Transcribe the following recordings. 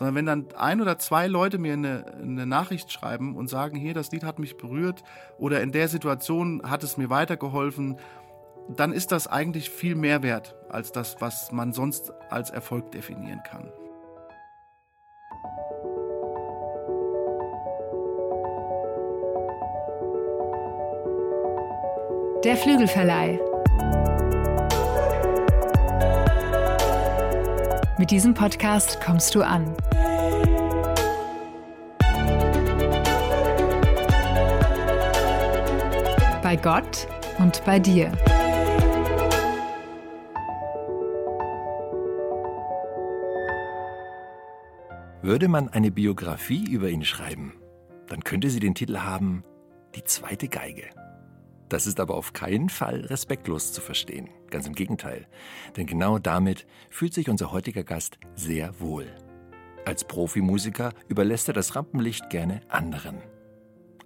sondern wenn dann ein oder zwei Leute mir eine, eine Nachricht schreiben und sagen, hier, das Lied hat mich berührt oder in der Situation hat es mir weitergeholfen, dann ist das eigentlich viel mehr wert als das, was man sonst als Erfolg definieren kann. Der Flügelverleih. Mit diesem Podcast kommst du an. Bei Gott und bei dir. Würde man eine Biografie über ihn schreiben, dann könnte sie den Titel haben Die zweite Geige. Das ist aber auf keinen Fall respektlos zu verstehen. Ganz im Gegenteil. Denn genau damit fühlt sich unser heutiger Gast sehr wohl. Als Profimusiker überlässt er das Rampenlicht gerne anderen.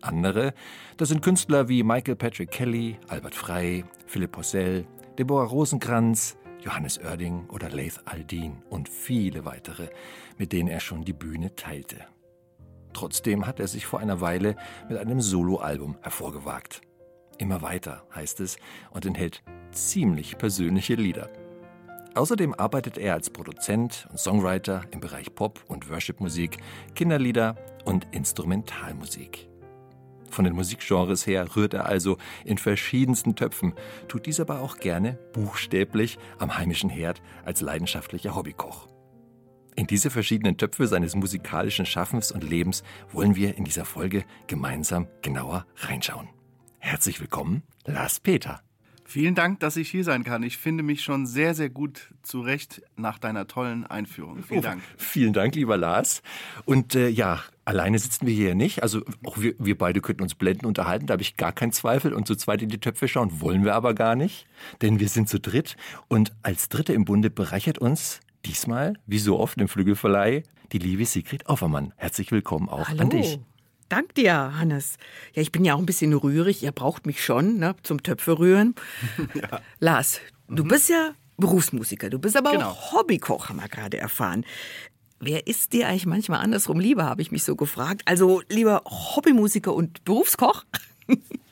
Andere, das sind Künstler wie Michael Patrick Kelly, Albert Frey, Philipp Possell, Deborah Rosenkranz, Johannes Oerding oder Laith Aldin und viele weitere, mit denen er schon die Bühne teilte. Trotzdem hat er sich vor einer Weile mit einem Soloalbum hervorgewagt. Immer weiter heißt es und enthält ziemlich persönliche Lieder. Außerdem arbeitet er als Produzent und Songwriter im Bereich Pop- und Worshipmusik, Kinderlieder und Instrumentalmusik. Von den Musikgenres her rührt er also in verschiedensten Töpfen, tut dies aber auch gerne buchstäblich am heimischen Herd als leidenschaftlicher Hobbykoch. In diese verschiedenen Töpfe seines musikalischen Schaffens und Lebens wollen wir in dieser Folge gemeinsam genauer reinschauen. Herzlich willkommen, Lars Peter. Vielen Dank, dass ich hier sein kann. Ich finde mich schon sehr, sehr gut zurecht nach deiner tollen Einführung. Vielen Dank. Oh, vielen Dank, lieber Lars. Und äh, ja, alleine sitzen wir hier nicht. Also auch wir, wir beide könnten uns blenden unterhalten, da habe ich gar keinen Zweifel. Und zu zweit in die Töpfe schauen wollen wir aber gar nicht, denn wir sind zu dritt. Und als Dritte im Bunde bereichert uns diesmal, wie so oft im Flügelverleih, die liebe Sigrid Offermann. Herzlich willkommen auch Hallo. an dich. Dank dir, Hannes. Ja, ich bin ja auch ein bisschen rührig. Ihr braucht mich schon ne, zum Töpfe rühren. ja. Lars, du mhm. bist ja Berufsmusiker. Du bist aber genau. auch Hobbykoch, haben wir gerade erfahren. Wer ist dir eigentlich manchmal andersrum lieber, habe ich mich so gefragt. Also lieber Hobbymusiker und Berufskoch?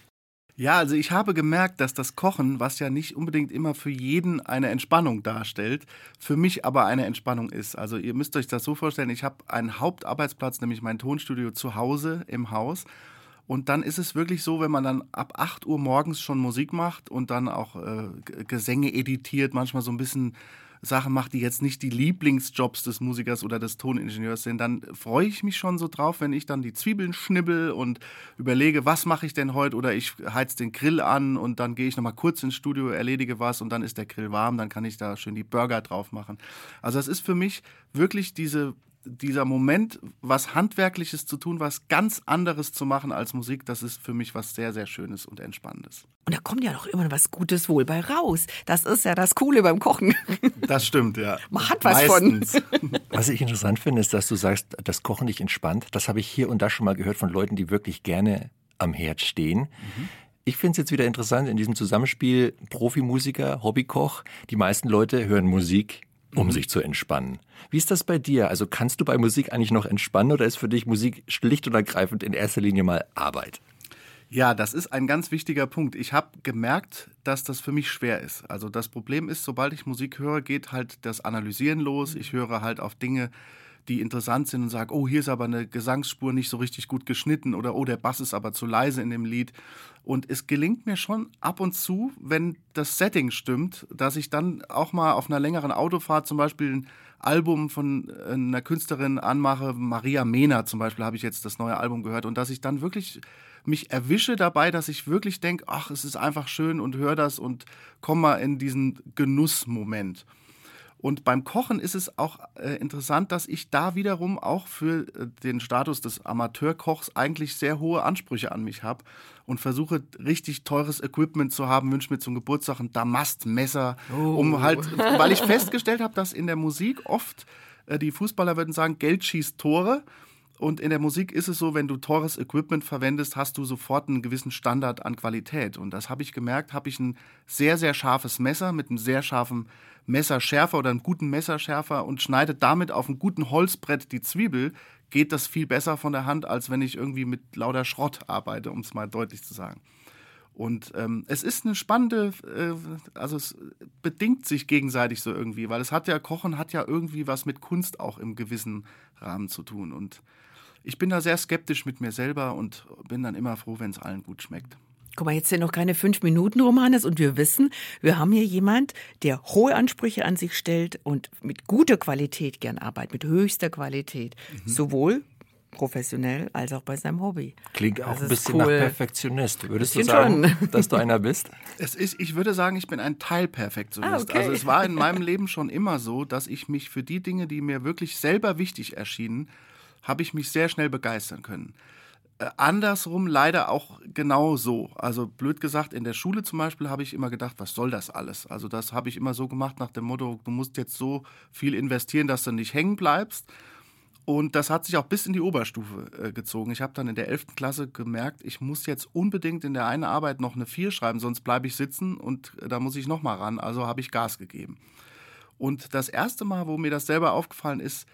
Ja, also ich habe gemerkt, dass das Kochen, was ja nicht unbedingt immer für jeden eine Entspannung darstellt, für mich aber eine Entspannung ist. Also ihr müsst euch das so vorstellen, ich habe einen Hauptarbeitsplatz, nämlich mein Tonstudio zu Hause im Haus. Und dann ist es wirklich so, wenn man dann ab 8 Uhr morgens schon Musik macht und dann auch äh, Gesänge editiert, manchmal so ein bisschen Sachen macht, die jetzt nicht die Lieblingsjobs des Musikers oder des Toningenieurs sind, dann freue ich mich schon so drauf, wenn ich dann die Zwiebeln schnibbel und überlege, was mache ich denn heute oder ich heiz den Grill an und dann gehe ich nochmal kurz ins Studio, erledige was und dann ist der Grill warm, dann kann ich da schön die Burger drauf machen. Also das ist für mich wirklich diese dieser Moment, was Handwerkliches zu tun, was ganz anderes zu machen als Musik, das ist für mich was sehr, sehr Schönes und Entspannendes. Und da kommt ja doch immer was Gutes wohl bei raus. Das ist ja das Coole beim Kochen. Das stimmt, ja. Man hat was Meistens. von. Was ich interessant finde, ist, dass du sagst, das Kochen dich entspannt. Das habe ich hier und da schon mal gehört von Leuten, die wirklich gerne am Herd stehen. Mhm. Ich finde es jetzt wieder interessant in diesem Zusammenspiel Profimusiker, Hobbykoch. Die meisten Leute hören Musik, um mhm. sich zu entspannen. Wie ist das bei dir? Also kannst du bei Musik eigentlich noch entspannen oder ist für dich Musik schlicht und ergreifend in erster Linie mal Arbeit? Ja, das ist ein ganz wichtiger Punkt. Ich habe gemerkt, dass das für mich schwer ist. Also das Problem ist, sobald ich Musik höre, geht halt das Analysieren los. Ich höre halt auf Dinge, die interessant sind und sage, oh, hier ist aber eine Gesangsspur nicht so richtig gut geschnitten oder oh, der Bass ist aber zu leise in dem Lied. Und es gelingt mir schon ab und zu, wenn das Setting stimmt, dass ich dann auch mal auf einer längeren Autofahrt zum Beispiel ein Album von einer Künstlerin anmache, Maria Mena zum Beispiel, habe ich jetzt das neue Album gehört und dass ich dann wirklich mich erwische dabei, dass ich wirklich denke, ach, es ist einfach schön und höre das und komme mal in diesen Genussmoment. Und beim Kochen ist es auch äh, interessant, dass ich da wiederum auch für äh, den Status des Amateurkochs eigentlich sehr hohe Ansprüche an mich habe und versuche richtig teures Equipment zu haben, wünsche mir zum Geburtstag ein Damastmesser, oh. um halt, weil ich festgestellt habe, dass in der Musik oft äh, die Fußballer würden sagen, Geld schießt Tore. Und in der Musik ist es so, wenn du teures Equipment verwendest, hast du sofort einen gewissen Standard an Qualität. Und das habe ich gemerkt, habe ich ein sehr, sehr scharfes Messer mit einem sehr scharfen Messerschärfer oder einem guten Messerschärfer und schneide damit auf einem guten Holzbrett die Zwiebel, geht das viel besser von der Hand, als wenn ich irgendwie mit lauter Schrott arbeite, um es mal deutlich zu sagen. Und ähm, es ist eine spannende, äh, also es bedingt sich gegenseitig so irgendwie, weil es hat ja, Kochen hat ja irgendwie was mit Kunst auch im gewissen Rahmen zu tun. Und ich bin da sehr skeptisch mit mir selber und bin dann immer froh, wenn es allen gut schmeckt. Guck mal, jetzt sind noch keine fünf Minuten, Romanes, und wir wissen, wir haben hier jemand, der hohe Ansprüche an sich stellt und mit guter Qualität gern arbeitet, mit höchster Qualität. Mhm. Sowohl professionell als auch bei seinem Hobby. Klingt auch ein bisschen cool. nach Perfektionist. Würdest du sagen, schon. dass du einer bist? Es ist, ich würde sagen, ich bin ein Teilperfektionist. Ah, okay. Also es war in meinem Leben schon immer so, dass ich mich für die Dinge, die mir wirklich selber wichtig erschienen, habe ich mich sehr schnell begeistern können. Äh, andersrum leider auch genau so. Also blöd gesagt, in der Schule zum Beispiel habe ich immer gedacht, was soll das alles? Also das habe ich immer so gemacht nach dem Motto, du musst jetzt so viel investieren, dass du nicht hängen bleibst. Und das hat sich auch bis in die Oberstufe äh, gezogen. Ich habe dann in der 11. Klasse gemerkt, ich muss jetzt unbedingt in der einen Arbeit noch eine 4 schreiben, sonst bleibe ich sitzen und äh, da muss ich nochmal ran. Also habe ich Gas gegeben. Und das erste Mal, wo mir das selber aufgefallen ist,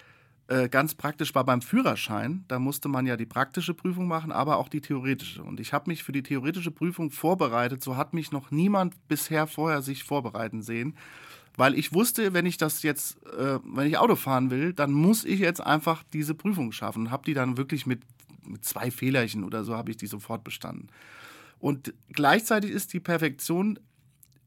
äh, ganz praktisch war beim Führerschein. Da musste man ja die praktische Prüfung machen, aber auch die theoretische. Und ich habe mich für die theoretische Prüfung vorbereitet. So hat mich noch niemand bisher vorher sich vorbereiten sehen. Weil ich wusste, wenn ich das jetzt, äh, wenn ich Auto fahren will, dann muss ich jetzt einfach diese Prüfung schaffen. Habe die dann wirklich mit, mit zwei Fehlerchen oder so, habe ich die sofort bestanden. Und gleichzeitig ist die Perfektion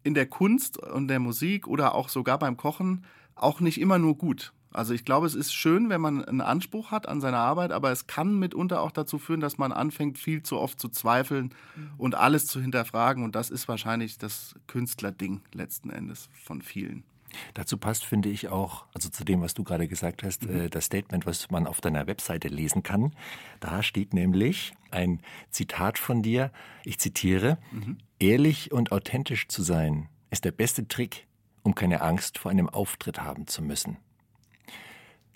in der Kunst und der Musik oder auch sogar beim Kochen auch nicht immer nur gut. Also ich glaube, es ist schön, wenn man einen Anspruch hat an seine Arbeit, aber es kann mitunter auch dazu führen, dass man anfängt, viel zu oft zu zweifeln mhm. und alles zu hinterfragen. Und das ist wahrscheinlich das Künstlerding letzten Endes von vielen. Dazu passt, finde ich auch, also zu dem, was du gerade gesagt hast, mhm. äh, das Statement, was man auf deiner Webseite lesen kann. Da steht nämlich ein Zitat von dir. Ich zitiere: mhm. Ehrlich und authentisch zu sein ist der beste Trick, um keine Angst vor einem Auftritt haben zu müssen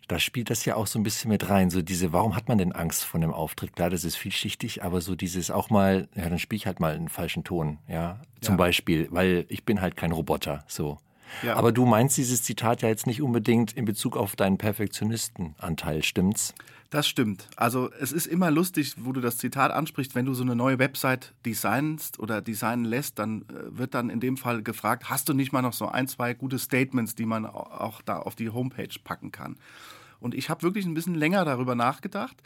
da spielt das ja auch so ein bisschen mit rein. So diese, warum hat man denn Angst vor einem Auftritt? Klar, das ist vielschichtig, aber so dieses auch mal, ja, dann spiele ich halt mal einen falschen Ton, ja. Zum ja. Beispiel, weil ich bin halt kein Roboter, so. Ja. Aber du meinst dieses Zitat ja jetzt nicht unbedingt in Bezug auf deinen Perfektionistenanteil, stimmt's? Das stimmt. Also es ist immer lustig, wo du das Zitat ansprichst, wenn du so eine neue Website designst oder designen lässt, dann äh, wird dann in dem Fall gefragt, hast du nicht mal noch so ein, zwei gute Statements, die man auch da auf die Homepage packen kann? Und ich habe wirklich ein bisschen länger darüber nachgedacht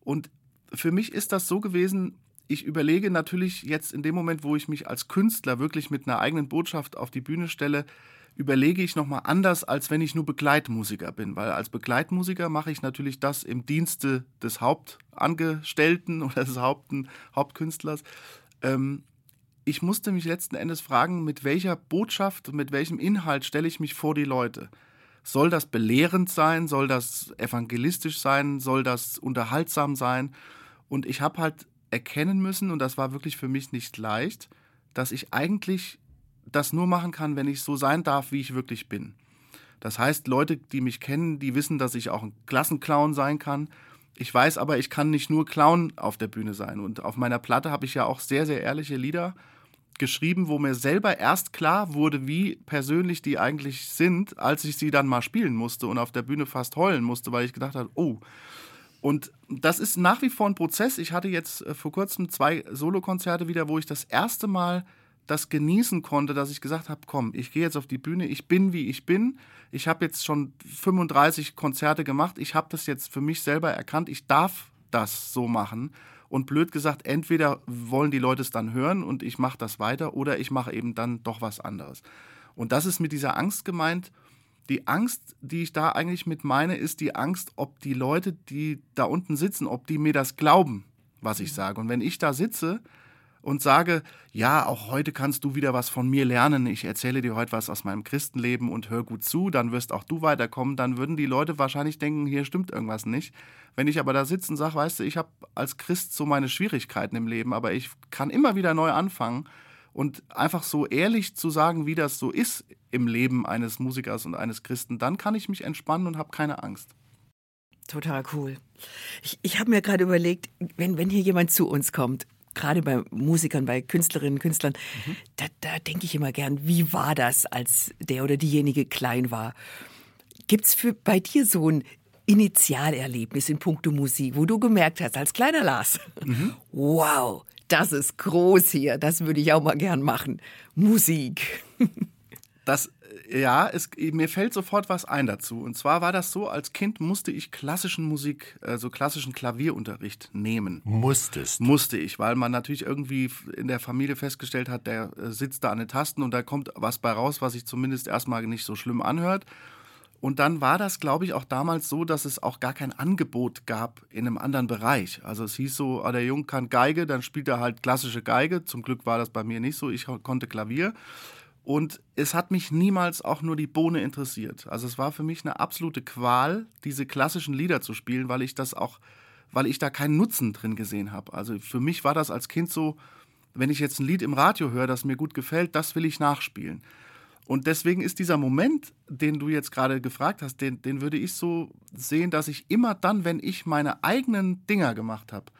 und für mich ist das so gewesen, ich überlege natürlich jetzt in dem Moment, wo ich mich als Künstler wirklich mit einer eigenen Botschaft auf die Bühne stelle, überlege ich nochmal anders, als wenn ich nur Begleitmusiker bin. Weil als Begleitmusiker mache ich natürlich das im Dienste des Hauptangestellten oder des Haupten, Hauptkünstlers. Ähm, ich musste mich letzten Endes fragen, mit welcher Botschaft, mit welchem Inhalt stelle ich mich vor die Leute. Soll das belehrend sein? Soll das evangelistisch sein? Soll das unterhaltsam sein? Und ich habe halt erkennen müssen, und das war wirklich für mich nicht leicht, dass ich eigentlich das nur machen kann, wenn ich so sein darf, wie ich wirklich bin. Das heißt, Leute, die mich kennen, die wissen, dass ich auch ein Klassenclown sein kann. Ich weiß aber, ich kann nicht nur Clown auf der Bühne sein. Und auf meiner Platte habe ich ja auch sehr, sehr ehrliche Lieder geschrieben, wo mir selber erst klar wurde, wie persönlich die eigentlich sind, als ich sie dann mal spielen musste und auf der Bühne fast heulen musste, weil ich gedacht habe, oh. Und das ist nach wie vor ein Prozess. Ich hatte jetzt äh, vor kurzem zwei Solokonzerte wieder, wo ich das erste Mal das genießen konnte, dass ich gesagt habe, komm, ich gehe jetzt auf die Bühne, ich bin wie ich bin. Ich habe jetzt schon 35 Konzerte gemacht, ich habe das jetzt für mich selber erkannt, ich darf das so machen. Und blöd gesagt, entweder wollen die Leute es dann hören und ich mache das weiter oder ich mache eben dann doch was anderes. Und das ist mit dieser Angst gemeint. Die Angst, die ich da eigentlich mit meine, ist die Angst, ob die Leute, die da unten sitzen, ob die mir das glauben, was ich sage. Und wenn ich da sitze und sage, ja, auch heute kannst du wieder was von mir lernen, ich erzähle dir heute was aus meinem Christenleben und hör gut zu, dann wirst auch du weiterkommen, dann würden die Leute wahrscheinlich denken, hier stimmt irgendwas nicht. Wenn ich aber da sitze und sage, weißt du, ich habe als Christ so meine Schwierigkeiten im Leben, aber ich kann immer wieder neu anfangen und einfach so ehrlich zu sagen, wie das so ist im Leben eines Musikers und eines Christen, dann kann ich mich entspannen und habe keine Angst. total cool. Ich, ich habe mir gerade überlegt, wenn, wenn hier jemand zu uns kommt, gerade bei Musikern, bei Künstlerinnen und Künstlern, mhm. da, da denke ich immer gern, wie war das, als der oder diejenige klein war? Gibt es bei dir so ein Initialerlebnis in puncto Musik, wo du gemerkt hast, als kleiner Lars, mhm. wow, das ist groß hier, das würde ich auch mal gern machen. Musik. Das ja, es, mir fällt sofort was ein dazu. Und zwar war das so, als Kind musste ich klassischen Musik, also klassischen Klavierunterricht nehmen. Musstest? Musste ich, weil man natürlich irgendwie in der Familie festgestellt hat, der äh, sitzt da an den Tasten und da kommt was bei raus, was sich zumindest erstmal nicht so schlimm anhört. Und dann war das, glaube ich, auch damals so, dass es auch gar kein Angebot gab in einem anderen Bereich. Also es hieß so, ah, der Junge kann Geige, dann spielt er halt klassische Geige. Zum Glück war das bei mir nicht so. Ich konnte Klavier. Und es hat mich niemals auch nur die Bohne interessiert. Also es war für mich eine absolute Qual, diese klassischen Lieder zu spielen, weil ich das auch, weil ich da keinen Nutzen drin gesehen habe. Also für mich war das als Kind so, wenn ich jetzt ein Lied im Radio höre, das mir gut gefällt, das will ich nachspielen. Und deswegen ist dieser Moment, den du jetzt gerade gefragt hast, den, den würde ich so sehen, dass ich immer dann, wenn ich meine eigenen Dinger gemacht habe,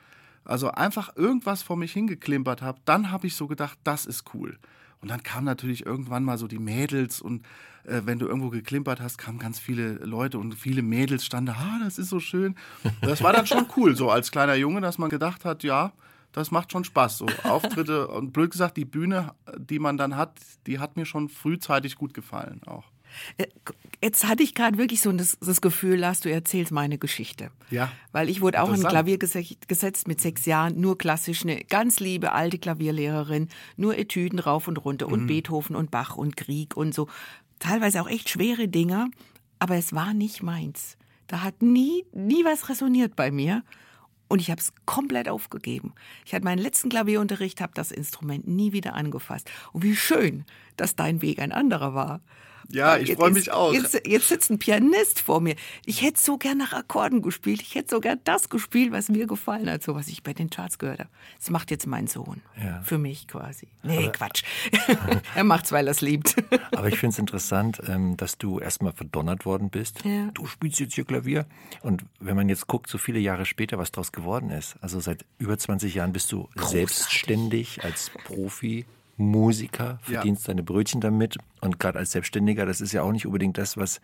also einfach irgendwas vor mich hingeklimpert habe, dann habe ich so gedacht, das ist cool. Und dann kamen natürlich irgendwann mal so die Mädels und äh, wenn du irgendwo geklimpert hast, kamen ganz viele Leute und viele Mädels standen, ah, das ist so schön. Das war dann schon cool, so als kleiner Junge, dass man gedacht hat, ja, das macht schon Spaß. So Auftritte und blöd gesagt, die Bühne, die man dann hat, die hat mir schon frühzeitig gut gefallen auch. Äh, jetzt hatte ich gerade wirklich so das, das, Gefühl, Lars, du erzählst meine Geschichte. Ja. Weil ich wurde auch in Klavier gesetzt mit sechs Jahren, nur klassisch, eine ganz liebe alte Klavierlehrerin, nur Etüden rauf und runter und mhm. Beethoven und Bach und Krieg und so. Teilweise auch echt schwere Dinge, aber es war nicht meins. Da hat nie, nie was resoniert bei mir. Und ich habe es komplett aufgegeben. Ich hatte meinen letzten Klavierunterricht, habe das Instrument nie wieder angefasst. Und wie schön, dass dein Weg ein anderer war. Ja, ich freue mich auch. Jetzt, jetzt, sitzt ein Pianist vor mir. Ich hätte so gern nach Akkorden gespielt. Ich hätte so gern das gespielt, was mir gefallen hat, so was ich bei den Charts gehört habe. Das macht jetzt mein Sohn. Ja. Für mich quasi. Nee, aber, Quatsch. er macht's, weil er es liebt. aber ich finde es interessant, ähm, dass du erstmal verdonnert worden bist. Ja. Du spielst jetzt hier Klavier. Und wenn man jetzt guckt, so viele Jahre später, was daraus geworden ist. Also seit über 20 Jahren bist du Großartig. selbstständig als Profi Musiker, verdienst ja. deine Brötchen damit und gerade als Selbstständiger, das ist ja auch nicht unbedingt das, was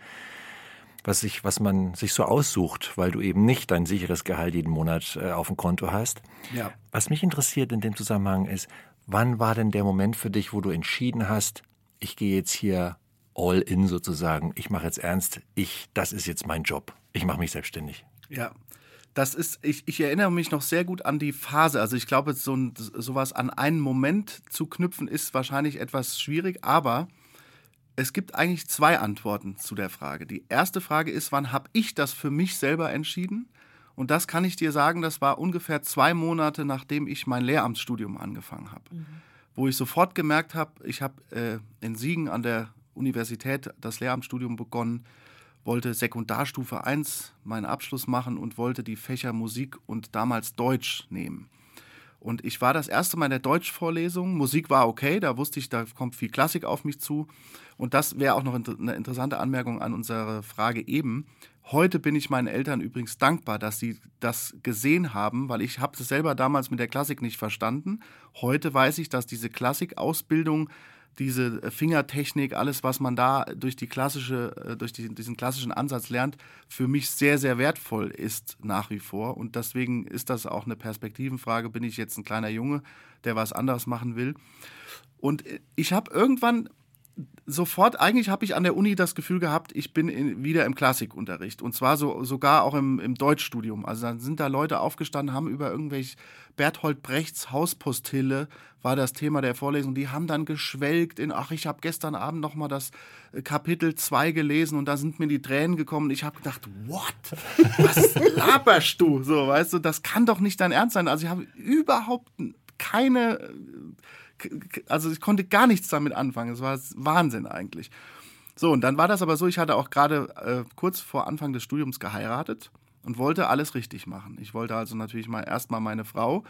was sich, was man sich so aussucht, weil du eben nicht dein sicheres Gehalt jeden Monat äh, auf dem Konto hast. Ja. Was mich interessiert in dem Zusammenhang ist, wann war denn der Moment für dich, wo du entschieden hast, ich gehe jetzt hier all in sozusagen, ich mache jetzt ernst, ich, das ist jetzt mein Job, ich mache mich selbstständig. Ja, das ist, ich, ich erinnere mich noch sehr gut an die Phase. Also ich glaube, so ein, sowas an einen Moment zu knüpfen, ist wahrscheinlich etwas schwierig, aber es gibt eigentlich zwei Antworten zu der Frage. Die erste Frage ist, wann habe ich das für mich selber entschieden? Und das kann ich dir sagen, das war ungefähr zwei Monate, nachdem ich mein Lehramtsstudium angefangen habe. Mhm. Wo ich sofort gemerkt habe, ich habe äh, in Siegen an der Universität das Lehramtsstudium begonnen wollte Sekundarstufe 1 meinen Abschluss machen und wollte die Fächer Musik und damals Deutsch nehmen. Und ich war das erste Mal in der Deutschvorlesung. Musik war okay, da wusste ich, da kommt viel Klassik auf mich zu. Und das wäre auch noch eine interessante Anmerkung an unsere Frage eben. Heute bin ich meinen Eltern übrigens dankbar, dass sie das gesehen haben, weil ich habe es selber damals mit der Klassik nicht verstanden. Heute weiß ich, dass diese Klassikausbildung diese Fingertechnik, alles, was man da durch die klassische, äh, durch die, diesen klassischen Ansatz lernt, für mich sehr, sehr wertvoll ist nach wie vor. Und deswegen ist das auch eine Perspektivenfrage. Bin ich jetzt ein kleiner Junge, der was anderes machen will? Und äh, ich habe irgendwann sofort, eigentlich habe ich an der Uni das Gefühl gehabt, ich bin in, wieder im Klassikunterricht. Und zwar so, sogar auch im, im Deutschstudium. Also dann sind da Leute aufgestanden, haben über irgendwelche Berthold Brechts Hauspostille war das Thema der Vorlesung. Die haben dann geschwelgt in, ach, ich habe gestern Abend noch mal das äh, Kapitel 2 gelesen und da sind mir die Tränen gekommen. Ich habe gedacht, what? Was laberst du? So, weißt du, das kann doch nicht dein Ernst sein. Also ich habe überhaupt keine also ich konnte gar nichts damit anfangen. Es war Wahnsinn eigentlich. So, und dann war das aber so, ich hatte auch gerade äh, kurz vor Anfang des Studiums geheiratet und wollte alles richtig machen. Ich wollte also natürlich mal erstmal meine Frau,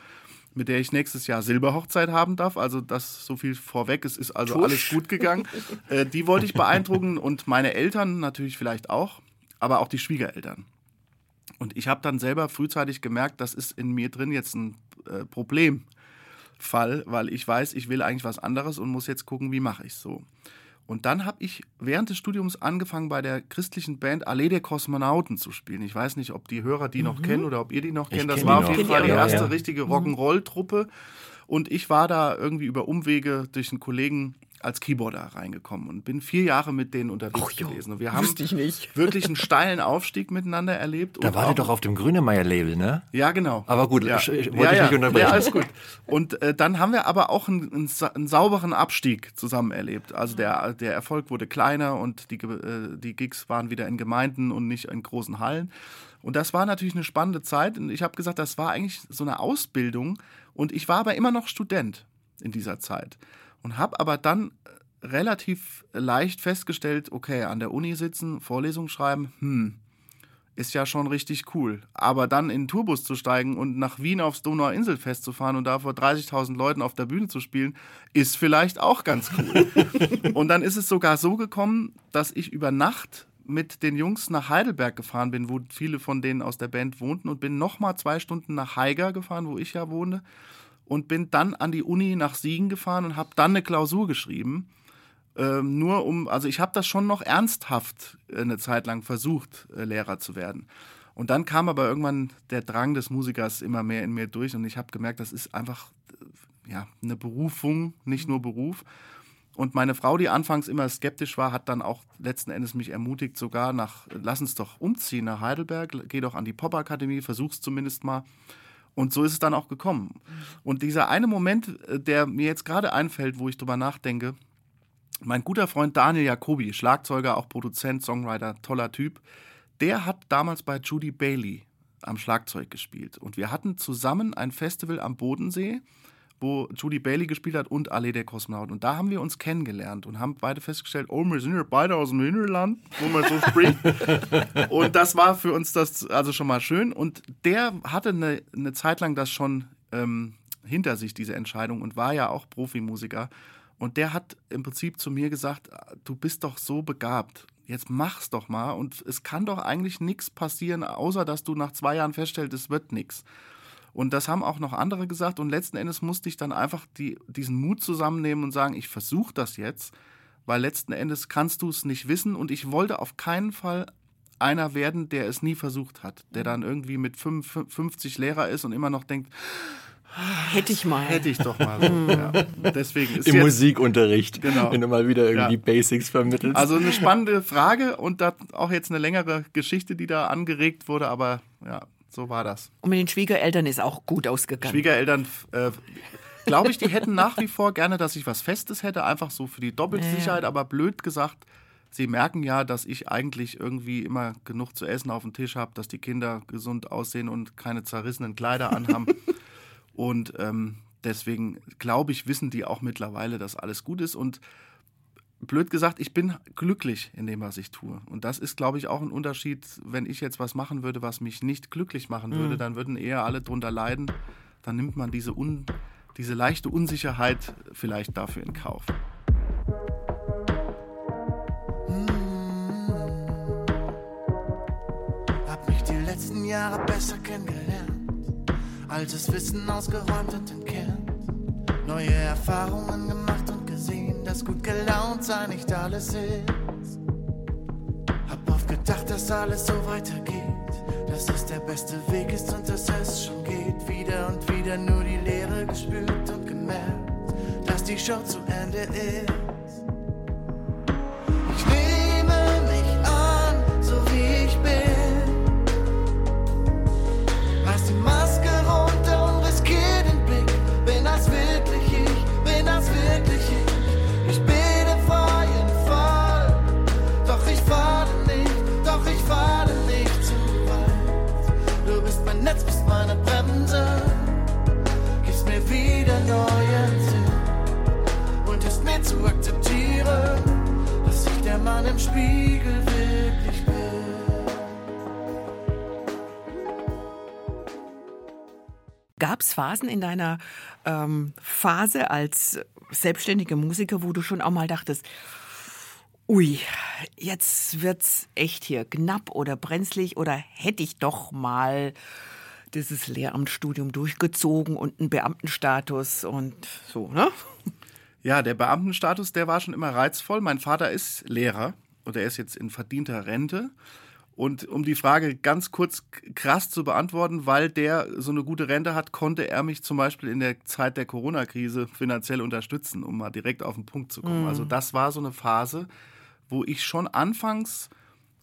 mit der ich nächstes Jahr Silberhochzeit haben darf. Also das so viel vorweg, es ist also Tusch. alles gut gegangen. äh, die wollte ich beeindrucken und meine Eltern natürlich vielleicht auch, aber auch die Schwiegereltern. Und ich habe dann selber frühzeitig gemerkt, das ist in mir drin jetzt ein äh, Problemfall, weil ich weiß, ich will eigentlich was anderes und muss jetzt gucken, wie mache ich es so. Und dann habe ich während des Studiums angefangen, bei der christlichen Band Allee der Kosmonauten zu spielen. Ich weiß nicht, ob die Hörer die mhm. noch kennen oder ob ihr die noch kennt. Das war auf jeden Fall die erste ja. richtige mhm. Rock'n'Roll-Truppe. Und ich war da irgendwie über Umwege durch einen Kollegen als Keyboarder reingekommen und bin vier Jahre mit denen unterwegs jo, gewesen. Und wir haben wirklich einen steilen Aufstieg miteinander erlebt. Da war ihr doch auf dem Grünemeier-Label, ne? Ja, genau. Aber gut, ja. ich, wollte ja, ich ja. nicht unterbrechen. Ja, alles gut. Und äh, dann haben wir aber auch einen, einen, einen, sauberen Abstieg zusammen erlebt. Also der, der Erfolg wurde kleiner und die, äh, die Gigs waren wieder in Gemeinden und nicht in großen Hallen. Und das war natürlich eine spannende Zeit. Und ich habe gesagt, das war eigentlich so eine Ausbildung. Und ich war aber immer noch Student in dieser Zeit und habe aber dann äh, relativ leicht festgestellt, okay, an der Uni sitzen, Vorlesungen schreiben, hm, ist ja schon richtig cool. Aber dann in den Tourbus zu steigen und nach Wien aufs Donauinselfest zu fahren und da vor 30.000 Leuten auf der Bühne zu spielen, ist vielleicht auch ganz cool. und dann ist es sogar so gekommen, dass ich über Nacht mit den Jungs nach Heidelberg gefahren bin, wo viele von denen aus der Band wohnten und bin nochmal zwei Stunden nach Haiger gefahren, wo ich ja wohne und bin dann an die Uni nach Siegen gefahren und habe dann eine Klausur geschrieben. Ähm, nur um, also ich habe das schon noch ernsthaft äh, eine Zeit lang versucht, äh, Lehrer zu werden. Und dann kam aber irgendwann der Drang des Musikers immer mehr in mir durch und ich habe gemerkt, das ist einfach äh, ja, eine Berufung, nicht nur Beruf. Und meine Frau, die anfangs immer skeptisch war, hat dann auch letzten Endes mich ermutigt, sogar nach, lass uns doch umziehen nach Heidelberg, geh doch an die Popakademie, versuch's zumindest mal. Und so ist es dann auch gekommen. Und dieser eine Moment, äh, der mir jetzt gerade einfällt, wo ich drüber nachdenke, mein guter Freund Daniel Jacobi, Schlagzeuger, auch Produzent, Songwriter, toller Typ, der hat damals bei Judy Bailey am Schlagzeug gespielt. Und wir hatten zusammen ein Festival am Bodensee wo Judy Bailey gespielt hat und Allee der Kosmonauten. Und da haben wir uns kennengelernt und haben beide festgestellt, oh, wir sind ja beide aus dem Hinterland, wo man so spricht. und das war für uns das also schon mal schön. Und der hatte eine, eine Zeit lang das schon ähm, hinter sich, diese Entscheidung, und war ja auch Profimusiker. Und der hat im Prinzip zu mir gesagt, du bist doch so begabt. Jetzt mach's doch mal. Und es kann doch eigentlich nichts passieren, außer dass du nach zwei Jahren feststellst, es wird nichts. Und das haben auch noch andere gesagt. Und letzten Endes musste ich dann einfach die, diesen Mut zusammennehmen und sagen, ich versuche das jetzt, weil letzten Endes kannst du es nicht wissen. Und ich wollte auf keinen Fall einer werden, der es nie versucht hat, der dann irgendwie mit 55 Lehrer ist und immer noch denkt, Hätte ich mal. Hätte ich doch mal. So, mhm. ja. Deswegen ist Im jetzt, Musikunterricht, genau. wenn du mal wieder irgendwie ja. Basics vermittelst. Also eine spannende Frage und da auch jetzt eine längere Geschichte, die da angeregt wurde, aber ja, so war das. Und mit den Schwiegereltern ist auch gut ausgegangen. Schwiegereltern, äh, glaube ich, die hätten nach wie vor gerne, dass ich was Festes hätte, einfach so für die Doppelsicherheit, ja. aber blöd gesagt, sie merken ja, dass ich eigentlich irgendwie immer genug zu essen auf dem Tisch habe, dass die Kinder gesund aussehen und keine zerrissenen Kleider anhaben. und ähm, deswegen glaube ich, wissen die auch mittlerweile, dass alles gut ist und blöd gesagt, ich bin glücklich in dem, was ich tue. Und das ist, glaube ich, auch ein Unterschied, wenn ich jetzt was machen würde, was mich nicht glücklich machen mhm. würde, dann würden eher alle drunter leiden. Dann nimmt man diese, un, diese leichte Unsicherheit vielleicht dafür in Kauf. Hm. Hab mich die letzten Jahre besser kennengelernt, altes Wissen ausgeräumt und entkernt, neue Erfahrungen gemacht dass gut gelaunt sein nicht alles ist. Hab oft gedacht, dass alles so weitergeht, dass es der beste Weg ist und dass es schon geht. Wieder und wieder nur die Leere gespürt und gemerkt, dass die Show zu Ende ist. Gab es Phasen in deiner ähm, Phase als selbstständiger Musiker, wo du schon auch mal dachtest, Ui, jetzt wird's echt hier knapp oder brenzlig oder hätte ich doch mal dieses Lehramtsstudium durchgezogen und einen Beamtenstatus und so, ne? Ja, der Beamtenstatus, der war schon immer reizvoll. Mein Vater ist Lehrer und er ist jetzt in verdienter Rente. Und um die Frage ganz kurz krass zu beantworten, weil der so eine gute Rente hat, konnte er mich zum Beispiel in der Zeit der Corona-Krise finanziell unterstützen, um mal direkt auf den Punkt zu kommen. Mhm. Also das war so eine Phase, wo ich schon anfangs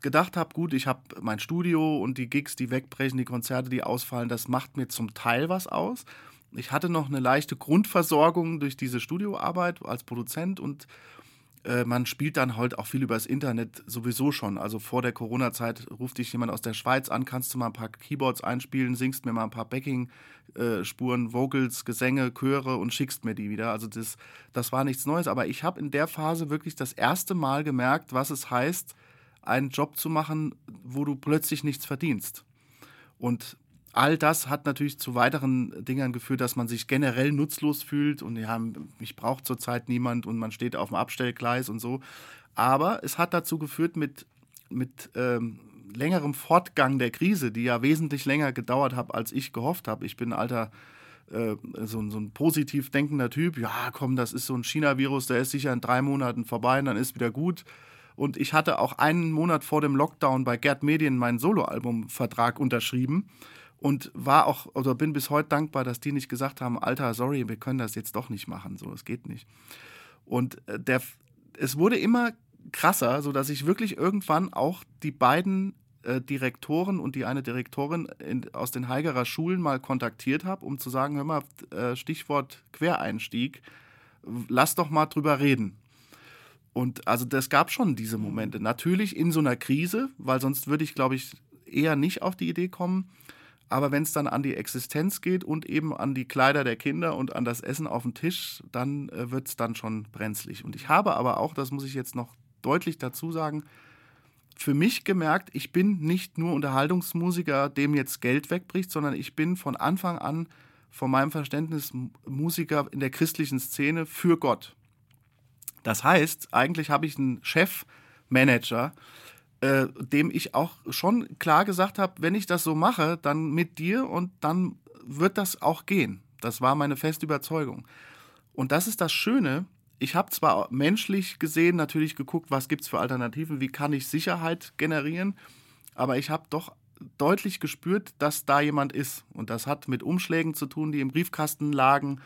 gedacht habe, gut, ich habe mein Studio und die Gigs, die wegbrechen, die Konzerte, die ausfallen, das macht mir zum Teil was aus. Ich hatte noch eine leichte Grundversorgung durch diese Studioarbeit als Produzent und äh, man spielt dann halt auch viel übers Internet sowieso schon. Also vor der Corona-Zeit ruft dich jemand aus der Schweiz an, kannst du mal ein paar Keyboards einspielen, singst mir mal ein paar Backing-Spuren, äh, Vocals, Gesänge, Chöre und schickst mir die wieder. Also das, das war nichts Neues. Aber ich habe in der Phase wirklich das erste Mal gemerkt, was es heißt, einen Job zu machen, wo du plötzlich nichts verdienst. Und all das hat natürlich zu weiteren Dingern geführt, dass man sich generell nutzlos fühlt und ja, mich braucht zurzeit niemand und man steht auf dem Abstellgleis und so. Aber es hat dazu geführt, mit, mit ähm, längerem Fortgang der Krise, die ja wesentlich länger gedauert hat, als ich gehofft habe. Ich bin ein alter äh, so, so, ein positiv denkender Typ. Ja, komm, das ist so ein China-Virus, der ist sicher in drei Monaten vorbei und dann ist wieder gut. Und ich hatte auch einen Monat vor dem Lockdown bei Gerd Medien meinen Soloalbum-Vertrag unterschrieben und war auch oder bin bis heute dankbar, dass die nicht gesagt haben, Alter, sorry, wir können das jetzt doch nicht machen, so, es geht nicht. Und äh, der, es wurde immer krasser, so dass ich wirklich irgendwann auch die beiden äh, Direktoren und die eine Direktorin in, aus den Heigerer Schulen mal kontaktiert habe, um zu sagen, hör mal, äh, Stichwort Quereinstieg, lass doch mal drüber reden. Und also das gab schon diese Momente. Natürlich in so einer Krise, weil sonst würde ich, glaube ich, eher nicht auf die Idee kommen. Aber wenn es dann an die Existenz geht und eben an die Kleider der Kinder und an das Essen auf dem Tisch, dann äh, wird es dann schon brenzlig. Und ich habe aber auch, das muss ich jetzt noch deutlich dazu sagen, für mich gemerkt, ich bin nicht nur Unterhaltungsmusiker, dem jetzt Geld wegbricht, sondern ich bin von Anfang an von meinem Verständnis Musiker in der christlichen Szene für Gott. Das heißt, eigentlich habe ich einen Chefmanager, äh, dem ich auch schon klar gesagt habe, wenn ich das so mache, dann mit dir und dann wird das auch gehen. Das war meine feste Überzeugung. Und das ist das Schöne. Ich habe zwar menschlich gesehen natürlich geguckt, was gibt es für Alternativen, wie kann ich Sicherheit generieren, aber ich habe doch deutlich gespürt, dass da jemand ist. Und das hat mit Umschlägen zu tun, die im Briefkasten lagen,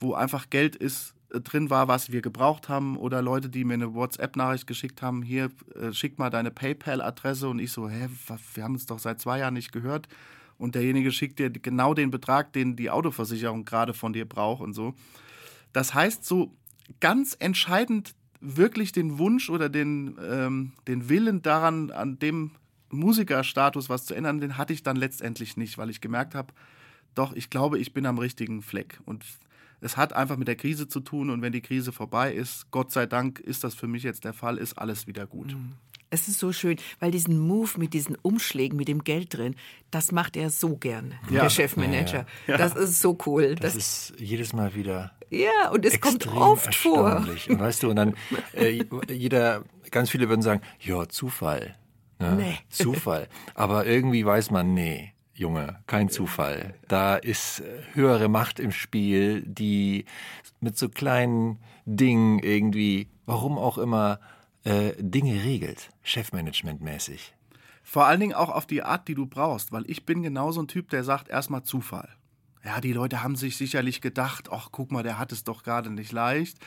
wo einfach Geld ist, drin war, was wir gebraucht haben oder Leute, die mir eine WhatsApp-Nachricht geschickt haben, hier, äh, schick mal deine PayPal-Adresse und ich so, hä, wir haben uns doch seit zwei Jahren nicht gehört und derjenige schickt dir genau den Betrag, den die Autoversicherung gerade von dir braucht und so. Das heißt, so ganz entscheidend wirklich den Wunsch oder den, ähm, den Willen daran, an dem Musikerstatus was zu ändern, den hatte ich dann letztendlich nicht, weil ich gemerkt habe, doch, ich glaube, ich bin am richtigen Fleck. Und es hat einfach mit der Krise zu tun und wenn die Krise vorbei ist, Gott sei Dank ist das für mich jetzt der Fall, ist alles wieder gut. Mhm. Es ist so schön, weil diesen Move mit diesen Umschlägen, mit dem Geld drin, das macht er so gern, ja. der Chefmanager. Ja, ja. Das ist so cool. Das, das ist jedes Mal wieder. Ja, und es kommt oft vor. Und weißt du, und dann äh, jeder, ganz viele würden sagen, ja, Zufall. Ne? Nee. Zufall. Aber irgendwie weiß man, nee. Junge, kein Zufall. Da ist äh, höhere Macht im Spiel, die mit so kleinen Dingen irgendwie, warum auch immer, äh, Dinge regelt, chefmanagementmäßig. Vor allen Dingen auch auf die Art, die du brauchst, weil ich bin genau so ein Typ, der sagt erstmal Zufall. Ja, die Leute haben sich sicherlich gedacht, ach guck mal, der hat es doch gerade nicht leicht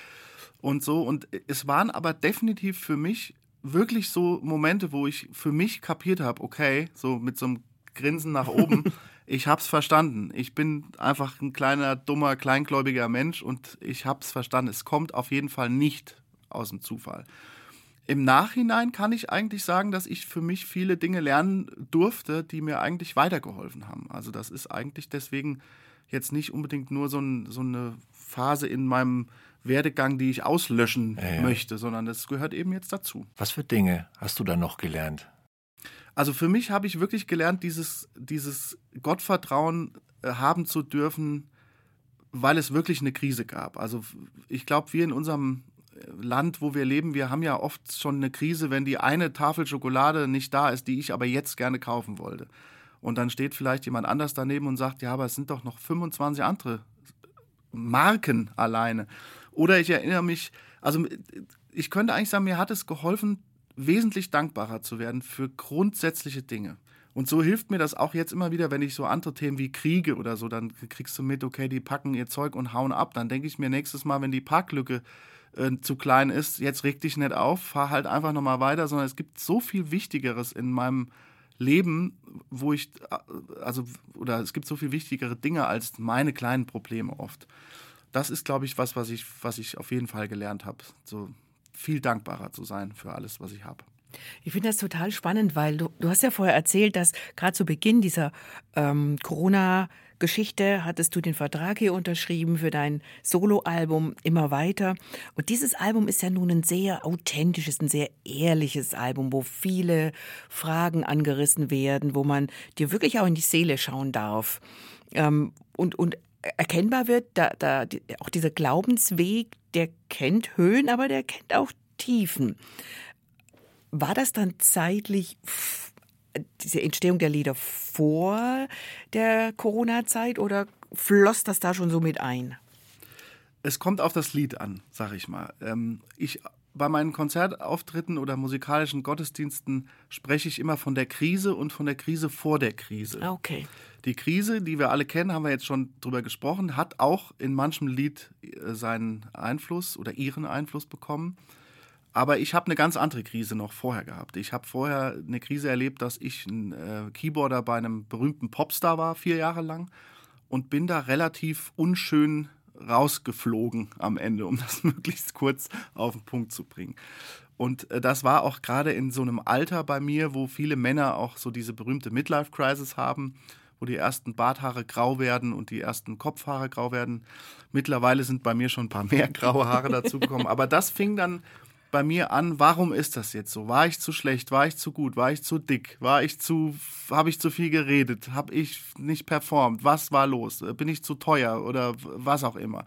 und so. Und es waren aber definitiv für mich wirklich so Momente, wo ich für mich kapiert habe, okay, so mit so einem Grinsen nach oben. ich hab's verstanden. Ich bin einfach ein kleiner, dummer, kleingläubiger Mensch und ich hab's verstanden. Es kommt auf jeden Fall nicht aus dem Zufall. Im Nachhinein kann ich eigentlich sagen, dass ich für mich viele Dinge lernen durfte, die mir eigentlich weitergeholfen haben. Also das ist eigentlich deswegen jetzt nicht unbedingt nur so, ein, so eine Phase in meinem Werdegang, die ich auslöschen ja, ja. möchte, sondern das gehört eben jetzt dazu. Was für Dinge hast du da noch gelernt? Also für mich habe ich wirklich gelernt, dieses, dieses Gottvertrauen äh, haben zu dürfen, weil es wirklich eine Krise gab. Also ich glaube, wir in unserem, Land, wo wir leben, wir haben ja oft schon eine Krise, wenn die eine Tafel Schokolade nicht da ist, die ich aber jetzt gerne kaufen wollte. Und dann steht vielleicht jemand anders daneben und sagt, ja, aber es sind doch noch 25 andere Marken alleine. Oder ich erinnere mich, also ich könnte eigentlich sagen, mir hat es geholfen, wesentlich dankbarer zu werden für grundsätzliche Dinge. Und so hilft mir das auch jetzt immer wieder, wenn ich so andere Themen wie Kriege oder so, dann kriegst du mit, okay, die packen ihr Zeug und hauen ab. Dann denke ich mir nächstes Mal, wenn die Parklücke äh, zu klein ist, jetzt reg dich nicht auf, fahr halt einfach nochmal weiter, sondern es gibt so viel Wichtigeres in meinem Leben, wo ich, äh, also, oder es gibt so viel wichtigere Dinge als meine kleinen Probleme oft. Das ist, glaube ich, was, was ich, was ich auf jeden Fall gelernt habe. So viel dankbarer zu sein für alles, was ich habe. Ich finde das total spannend, weil du, du hast ja vorher erzählt, dass gerade zu Beginn dieser ähm, Corona- Geschichte hattest du den Vertrag hier unterschrieben für dein Soloalbum immer weiter. Und dieses Album ist ja nun ein sehr authentisches, ein sehr ehrliches Album, wo viele Fragen angerissen werden, wo man dir wirklich auch in die Seele schauen darf. Ähm, und, und erkennbar wird, da, da, auch dieser Glaubensweg, der kennt Höhen, aber der kennt auch Tiefen. War das dann zeitlich diese Entstehung der Lieder vor der Corona-Zeit oder floss das da schon so mit ein? Es kommt auf das Lied an, sag ich mal. Ähm, ich, bei meinen Konzertauftritten oder musikalischen Gottesdiensten spreche ich immer von der Krise und von der Krise vor der Krise. Okay. Die Krise, die wir alle kennen, haben wir jetzt schon drüber gesprochen, hat auch in manchem Lied äh, seinen Einfluss oder ihren Einfluss bekommen. Aber ich habe eine ganz andere Krise noch vorher gehabt. Ich habe vorher eine Krise erlebt, dass ich ein äh, Keyboarder bei einem berühmten Popstar war, vier Jahre lang, und bin da relativ unschön rausgeflogen am Ende, um das möglichst kurz auf den Punkt zu bringen. Und äh, das war auch gerade in so einem Alter bei mir, wo viele Männer auch so diese berühmte Midlife-Crisis haben, wo die ersten Barthaare grau werden und die ersten Kopfhaare grau werden. Mittlerweile sind bei mir schon ein paar mehr graue Haare dazugekommen. Aber das fing dann bei mir an, warum ist das jetzt so? War ich zu schlecht? War ich zu gut? War ich zu dick? War ich zu, habe ich zu viel geredet? Habe ich nicht performt? Was war los? Bin ich zu teuer oder was auch immer?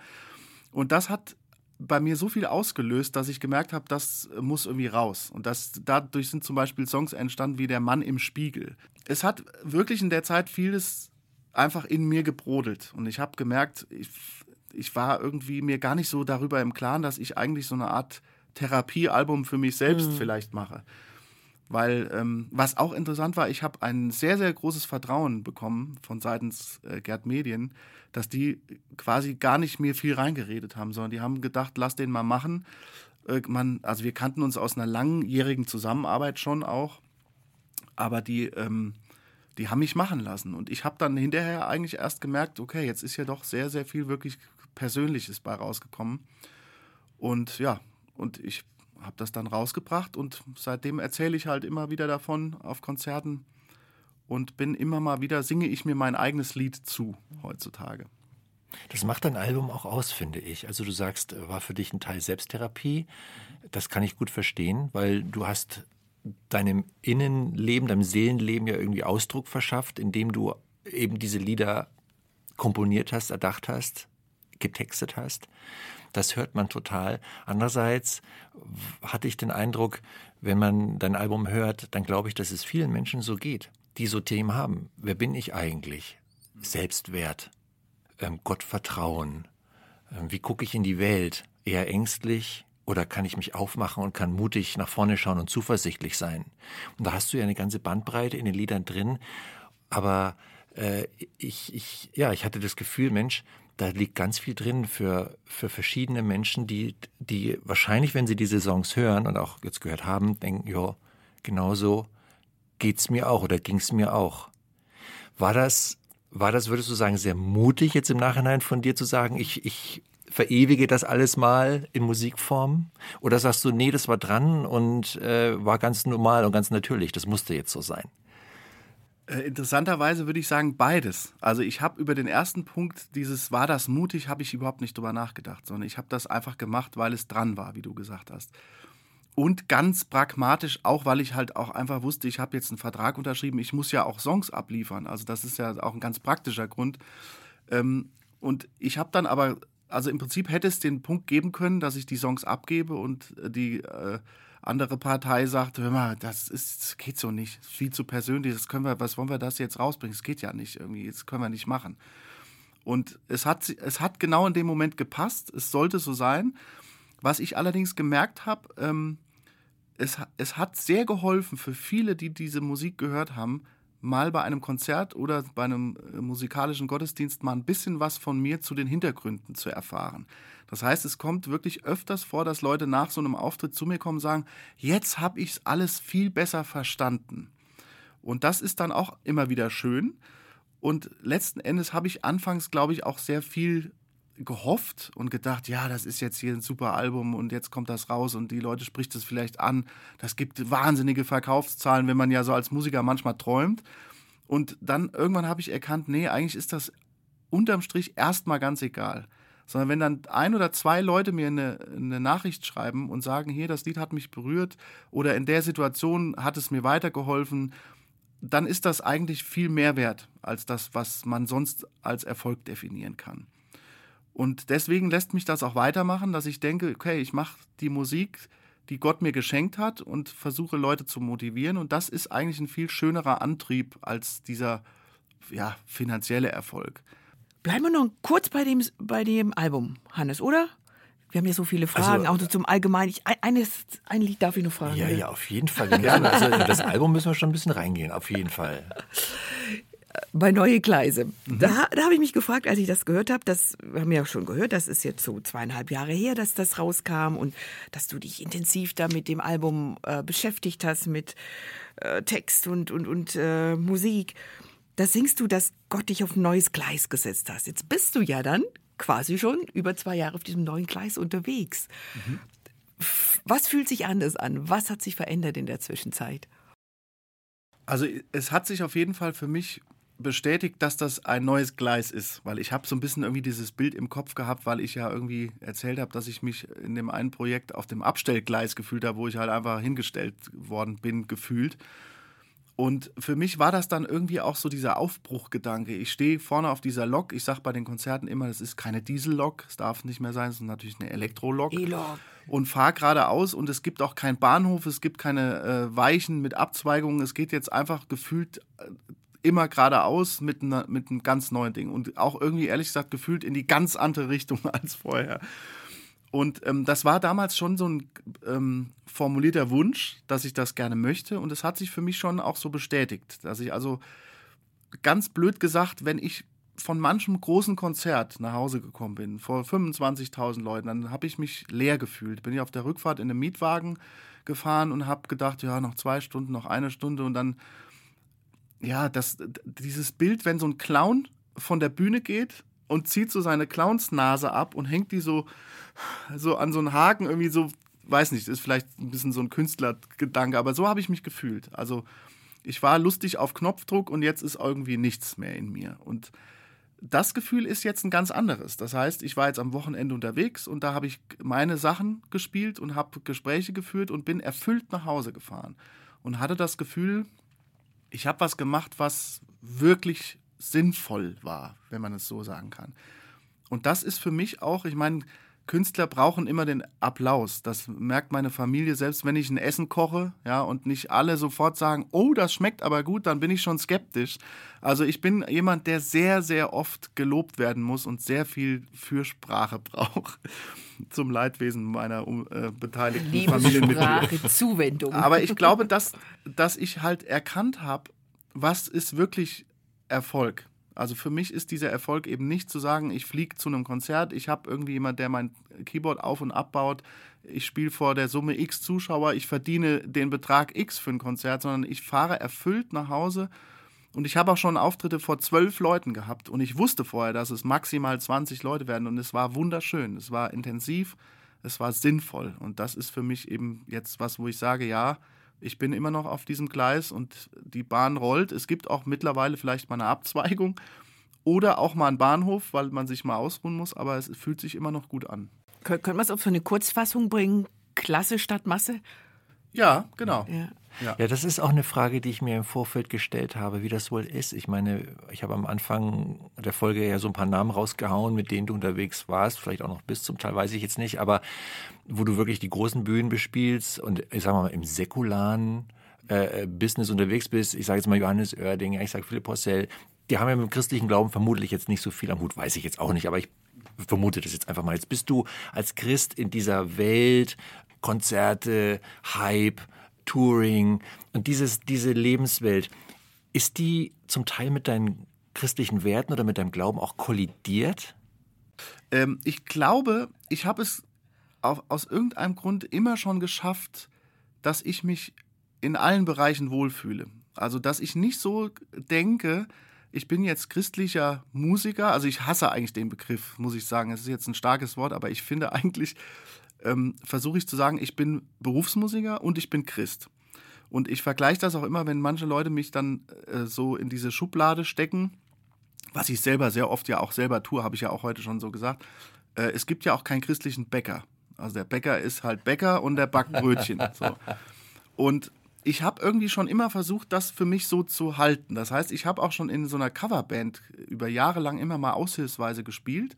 Und das hat bei mir so viel ausgelöst, dass ich gemerkt habe, das muss irgendwie raus. Und das, dadurch sind zum Beispiel Songs entstanden wie Der Mann im Spiegel. Es hat wirklich in der Zeit vieles einfach in mir gebrodelt. Und ich habe gemerkt, ich, ich war irgendwie mir gar nicht so darüber im Klaren, dass ich eigentlich so eine Art Therapiealbum für mich selbst mhm. vielleicht mache. Weil, ähm, was auch interessant war, ich habe ein sehr, sehr großes Vertrauen bekommen von seitens äh, Gerd Medien, dass die quasi gar nicht mir viel reingeredet haben, sondern die haben gedacht, lass den mal machen. Äh, man, also wir kannten uns aus einer langjährigen Zusammenarbeit schon auch, aber die, ähm, die haben mich machen lassen. Und ich habe dann hinterher eigentlich erst gemerkt, okay, jetzt ist ja doch sehr, sehr viel wirklich Persönliches bei rausgekommen. Und ja, und ich habe das dann rausgebracht und seitdem erzähle ich halt immer wieder davon auf Konzerten und bin immer mal wieder, singe ich mir mein eigenes Lied zu heutzutage. Das macht dein Album auch aus, finde ich. Also du sagst, äh, war für dich ein Teil Selbsttherapie. Das kann ich gut verstehen, weil du hast deinem Innenleben, deinem Seelenleben ja irgendwie Ausdruck verschafft, indem du eben diese Lieder komponiert hast, erdacht hast, getextet hast. Das hört man total. Andererseits hatte ich den Eindruck, wenn man dein Album hört, dann glaube ich, dass es vielen Menschen so geht, die so Themen haben. Wer bin ich eigentlich? Selbstwert, ähm, Gottvertrauen. Ähm, wie gucke ich in die Welt? Eher ängstlich oder kann ich mich aufmachen und kann mutig nach vorne schauen und zuversichtlich sein? Und da hast du ja eine ganze Bandbreite in den Liedern drin. Aber äh, ich, ich, ja, ich hatte das Gefühl, Mensch, da liegt ganz viel drin für, für verschiedene Menschen, die, die wahrscheinlich, wenn sie diese Songs hören und auch jetzt gehört haben, denken, ja, genauso geht's mir auch oder ging's mir auch. War das, war das, würdest du sagen, sehr mutig jetzt im Nachhinein von dir zu sagen, ich, ich verewige das alles mal in Musikform? Oder sagst du, nee, das war dran und äh, war ganz normal und ganz natürlich, das musste jetzt so sein? Äh, interessanterweise würde ich sagen beides. Also ich habe über den ersten Punkt, dieses war das mutig, habe ich überhaupt nicht drüber nachgedacht, sondern ich habe das einfach gemacht, weil es dran war, wie du gesagt hast. Und ganz pragmatisch, auch weil ich halt auch einfach wusste, ich habe jetzt einen Vertrag unterschrieben, ich muss ja auch Songs abliefern. Also das ist ja auch ein ganz praktischer Grund. Ähm, und ich habe dann aber also im Prinzip hätte es den Punkt geben können, dass ich die Songs abgebe und die äh, andere Partei sagt, hör mal, das, ist, das geht so nicht, das ist viel zu persönlich, das können wir, was wollen wir das jetzt rausbringen? Das geht ja nicht irgendwie, das können wir nicht machen. Und es hat, es hat genau in dem Moment gepasst, es sollte so sein. Was ich allerdings gemerkt habe, ähm, es, es hat sehr geholfen für viele, die diese Musik gehört haben, mal bei einem Konzert oder bei einem äh, musikalischen Gottesdienst mal ein bisschen was von mir zu den Hintergründen zu erfahren. Das heißt, es kommt wirklich öfters vor, dass Leute nach so einem Auftritt zu mir kommen und sagen, jetzt habe ich es alles viel besser verstanden. Und das ist dann auch immer wieder schön. Und letzten Endes habe ich anfangs, glaube ich, auch sehr viel gehofft und gedacht, ja, das ist jetzt hier ein super Album und jetzt kommt das raus und die Leute spricht es vielleicht an. Das gibt wahnsinnige Verkaufszahlen, wenn man ja so als Musiker manchmal träumt. Und dann irgendwann habe ich erkannt, nee, eigentlich ist das unterm Strich erstmal ganz egal. Sondern wenn dann ein oder zwei Leute mir eine, eine Nachricht schreiben und sagen, hier, das Lied hat mich berührt oder in der Situation hat es mir weitergeholfen, dann ist das eigentlich viel mehr wert als das, was man sonst als Erfolg definieren kann. Und deswegen lässt mich das auch weitermachen, dass ich denke, okay, ich mache die Musik, die Gott mir geschenkt hat und versuche Leute zu motivieren. Und das ist eigentlich ein viel schönerer Antrieb als dieser ja, finanzielle Erfolg. Bleiben wir noch kurz bei dem, bei dem Album, Hannes, oder? Wir haben ja so viele Fragen, also, auch zum Allgemeinen. Ich, eines, ein Lied darf ich noch fragen. Ja, ja, auf jeden Fall. Gerne. Also das Album müssen wir schon ein bisschen reingehen, auf jeden Fall bei Neue Gleise. Mhm. Da, da habe ich mich gefragt, als ich das gehört habe, das haben wir ja schon gehört, das ist jetzt so zweieinhalb Jahre her, dass das rauskam und dass du dich intensiv da mit dem Album äh, beschäftigt hast, mit äh, Text und, und, und äh, Musik. Da singst du, dass Gott dich auf ein neues Gleis gesetzt hast. Jetzt bist du ja dann quasi schon über zwei Jahre auf diesem neuen Gleis unterwegs. Mhm. Was fühlt sich anders an? Was hat sich verändert in der Zwischenzeit? Also es hat sich auf jeden Fall für mich bestätigt, dass das ein neues Gleis ist, weil ich habe so ein bisschen irgendwie dieses Bild im Kopf gehabt, weil ich ja irgendwie erzählt habe, dass ich mich in dem einen Projekt auf dem Abstellgleis gefühlt habe, wo ich halt einfach hingestellt worden bin, gefühlt. Und für mich war das dann irgendwie auch so dieser Aufbruchgedanke. Ich stehe vorne auf dieser Lok. Ich sage bei den Konzerten immer, das ist keine Diesellok, es darf nicht mehr sein, es ist natürlich eine Elektrolok. E-Lok. Und fahre geradeaus und es gibt auch keinen Bahnhof, es gibt keine äh, Weichen mit Abzweigungen. Es geht jetzt einfach gefühlt äh, immer geradeaus mit, einer, mit einem ganz neuen Ding. Und auch irgendwie, ehrlich gesagt, gefühlt in die ganz andere Richtung als vorher. Und ähm, das war damals schon so ein ähm, formulierter Wunsch, dass ich das gerne möchte. Und es hat sich für mich schon auch so bestätigt, dass ich also ganz blöd gesagt, wenn ich von manchem großen Konzert nach Hause gekommen bin, vor 25.000 Leuten, dann habe ich mich leer gefühlt. Bin ich auf der Rückfahrt in einem Mietwagen gefahren und habe gedacht, ja, noch zwei Stunden, noch eine Stunde und dann ja, das, dieses Bild, wenn so ein Clown von der Bühne geht und zieht so seine Clownsnase ab und hängt die so, so an so einen Haken irgendwie so, weiß nicht, ist vielleicht ein bisschen so ein Künstlergedanke, aber so habe ich mich gefühlt. Also ich war lustig auf Knopfdruck und jetzt ist irgendwie nichts mehr in mir. Und das Gefühl ist jetzt ein ganz anderes. Das heißt, ich war jetzt am Wochenende unterwegs und da habe ich meine Sachen gespielt und habe Gespräche geführt und bin erfüllt nach Hause gefahren und hatte das Gefühl, ich habe was gemacht, was wirklich sinnvoll war, wenn man es so sagen kann. Und das ist für mich auch, ich meine, Künstler brauchen immer den Applaus. Das merkt meine Familie, selbst wenn ich ein Essen koche, ja, und nicht alle sofort sagen, oh, das schmeckt aber gut, dann bin ich schon skeptisch. Also ich bin jemand, der sehr, sehr oft gelobt werden muss und sehr viel Fürsprache braucht zum Leidwesen meiner äh, beteiligten Liebe Familienmitglieder. Sprache, Zuwendung. Aber ich glaube, dass, dass ich halt erkannt habe, was ist wirklich Erfolg. Also für mich ist dieser Erfolg eben nicht zu sagen, ich fliege zu einem Konzert, ich habe irgendwie jemand, der mein Keyboard auf und abbaut, ich spiele vor der Summe X Zuschauer, ich verdiene den Betrag X für ein Konzert, sondern ich fahre erfüllt nach Hause und ich habe auch schon Auftritte vor zwölf Leuten gehabt und ich wusste vorher, dass es maximal 20 Leute werden und es war wunderschön, es war intensiv, es war sinnvoll und das ist für mich eben jetzt was, wo ich sage, ja, ich bin immer noch auf diesem Gleis und die Bahn rollt. Es gibt auch mittlerweile vielleicht mal eine Abzweigung oder auch mal einen Bahnhof, weil man sich mal ausruhen muss, aber es fühlt sich immer noch gut an. Können wir es auf so eine Kurzfassung bringen? Klasse statt Masse? Ja, genau. Ja. Ja. ja, das ist auch eine Frage, die ich mir im Vorfeld gestellt habe, wie das wohl ist. Ich meine, ich habe am Anfang der Folge ja so ein paar Namen rausgehauen, mit denen du unterwegs warst, vielleicht auch noch bis zum Teil, weiß ich jetzt nicht, aber wo du wirklich die großen Bühnen bespielst und ich sag mal im säkularen äh, Business unterwegs bist, ich sage jetzt mal Johannes Oerdinger, ich sage Philipp Porcel, die haben ja mit dem christlichen Glauben vermutlich jetzt nicht so viel am Hut, weiß ich jetzt auch nicht, aber ich vermute das jetzt einfach mal. Jetzt bist du als Christ in dieser Welt, Konzerte, Hype, Touring und dieses, diese Lebenswelt, ist die zum Teil mit deinen christlichen Werten oder mit deinem Glauben auch kollidiert? Ähm, ich glaube, ich habe es auf, aus irgendeinem Grund immer schon geschafft, dass ich mich in allen Bereichen wohlfühle. Also, dass ich nicht so denke, ich bin jetzt christlicher Musiker, also ich hasse eigentlich den Begriff, muss ich sagen. Es ist jetzt ein starkes Wort, aber ich finde eigentlich, ähm, versuche ich zu sagen, ich bin Berufsmusiker und ich bin Christ. Und ich vergleiche das auch immer, wenn manche Leute mich dann äh, so in diese Schublade stecken, was ich selber sehr oft ja auch selber tue, habe ich ja auch heute schon so gesagt. Äh, es gibt ja auch keinen christlichen Bäcker. Also der Bäcker ist halt Bäcker und der backt Brötchen. so. Und ich habe irgendwie schon immer versucht, das für mich so zu halten. Das heißt, ich habe auch schon in so einer Coverband über Jahre lang immer mal aushilfsweise gespielt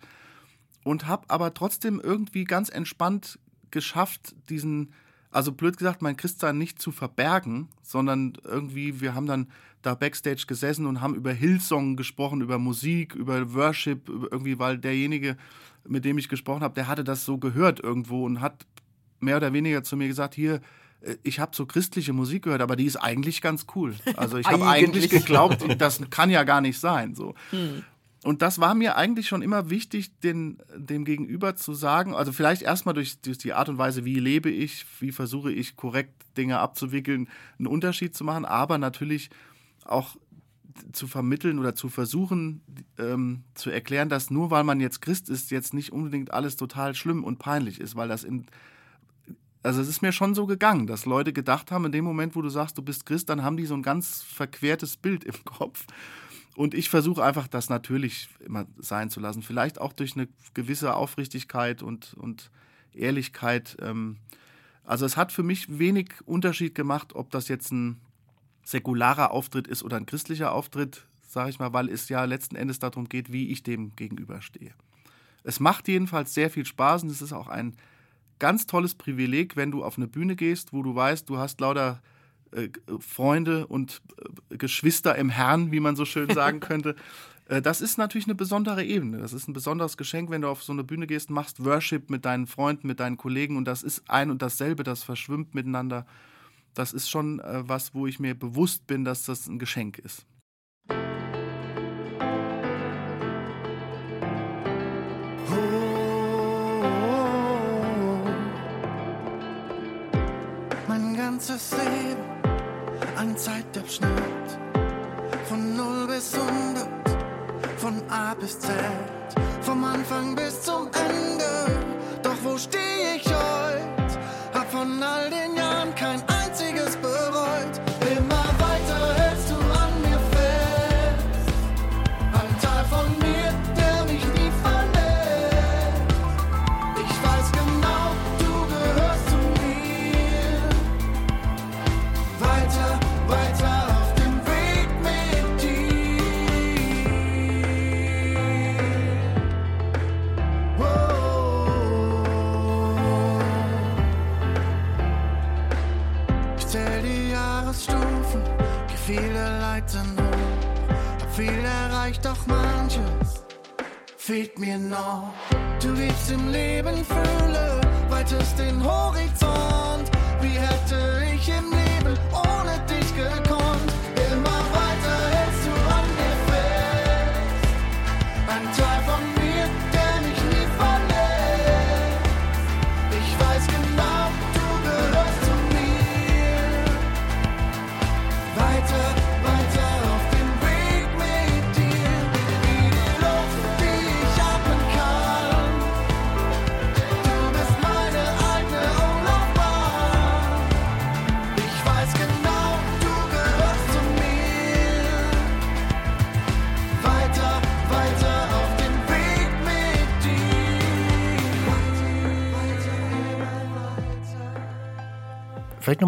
und habe aber trotzdem irgendwie ganz entspannt geschafft, diesen, also blöd gesagt, mein Christsein nicht zu verbergen, sondern irgendwie, wir haben dann da backstage gesessen und haben über Hillsong gesprochen, über Musik, über Worship, irgendwie, weil derjenige, mit dem ich gesprochen habe, der hatte das so gehört irgendwo und hat mehr oder weniger zu mir gesagt, hier, äh, ich habe so christliche Musik gehört, aber die ist eigentlich ganz cool. Also ich habe eigentlich geglaubt, das kann ja gar nicht sein. So. Hm. Und das war mir eigentlich schon immer wichtig, den, dem Gegenüber zu sagen, also vielleicht erstmal durch, durch die Art und Weise, wie lebe ich, wie versuche ich korrekt Dinge abzuwickeln, einen Unterschied zu machen, aber natürlich auch zu vermitteln oder zu versuchen ähm, zu erklären, dass nur weil man jetzt Christ ist, jetzt nicht unbedingt alles total schlimm und peinlich ist, weil das in, also es ist mir schon so gegangen, dass Leute gedacht haben, in dem Moment, wo du sagst, du bist Christ, dann haben die so ein ganz verquertes Bild im Kopf. Und ich versuche einfach, das natürlich immer sein zu lassen. Vielleicht auch durch eine gewisse Aufrichtigkeit und, und Ehrlichkeit. Ähm, also es hat für mich wenig Unterschied gemacht, ob das jetzt ein säkularer Auftritt ist oder ein christlicher Auftritt, sage ich mal, weil es ja letzten Endes darum geht, wie ich dem gegenüberstehe. Es macht jedenfalls sehr viel Spaß und es ist auch ein ganz tolles Privileg, wenn du auf eine Bühne gehst, wo du weißt, du hast lauter äh, Freunde und äh, Geschwister im Herrn, wie man so schön sagen könnte. Äh, das ist natürlich eine besondere Ebene. Das ist ein besonderes Geschenk, wenn du auf so eine Bühne gehst, machst Worship mit deinen Freunden, mit deinen Kollegen und das ist ein und dasselbe, das verschwimmt miteinander. Das ist schon äh, was, wo ich mir bewusst bin, dass das ein Geschenk ist. ganzes Leben ein Zeitabschnitt von 0 bis 100, von A bis Z, vom Anfang bis zum Ende. Doch wo stehe fehlt mir noch. Du gibst im Leben Fühle, weitest den Horizont. Wie hätte ich im Leben ohne dich gekonnt?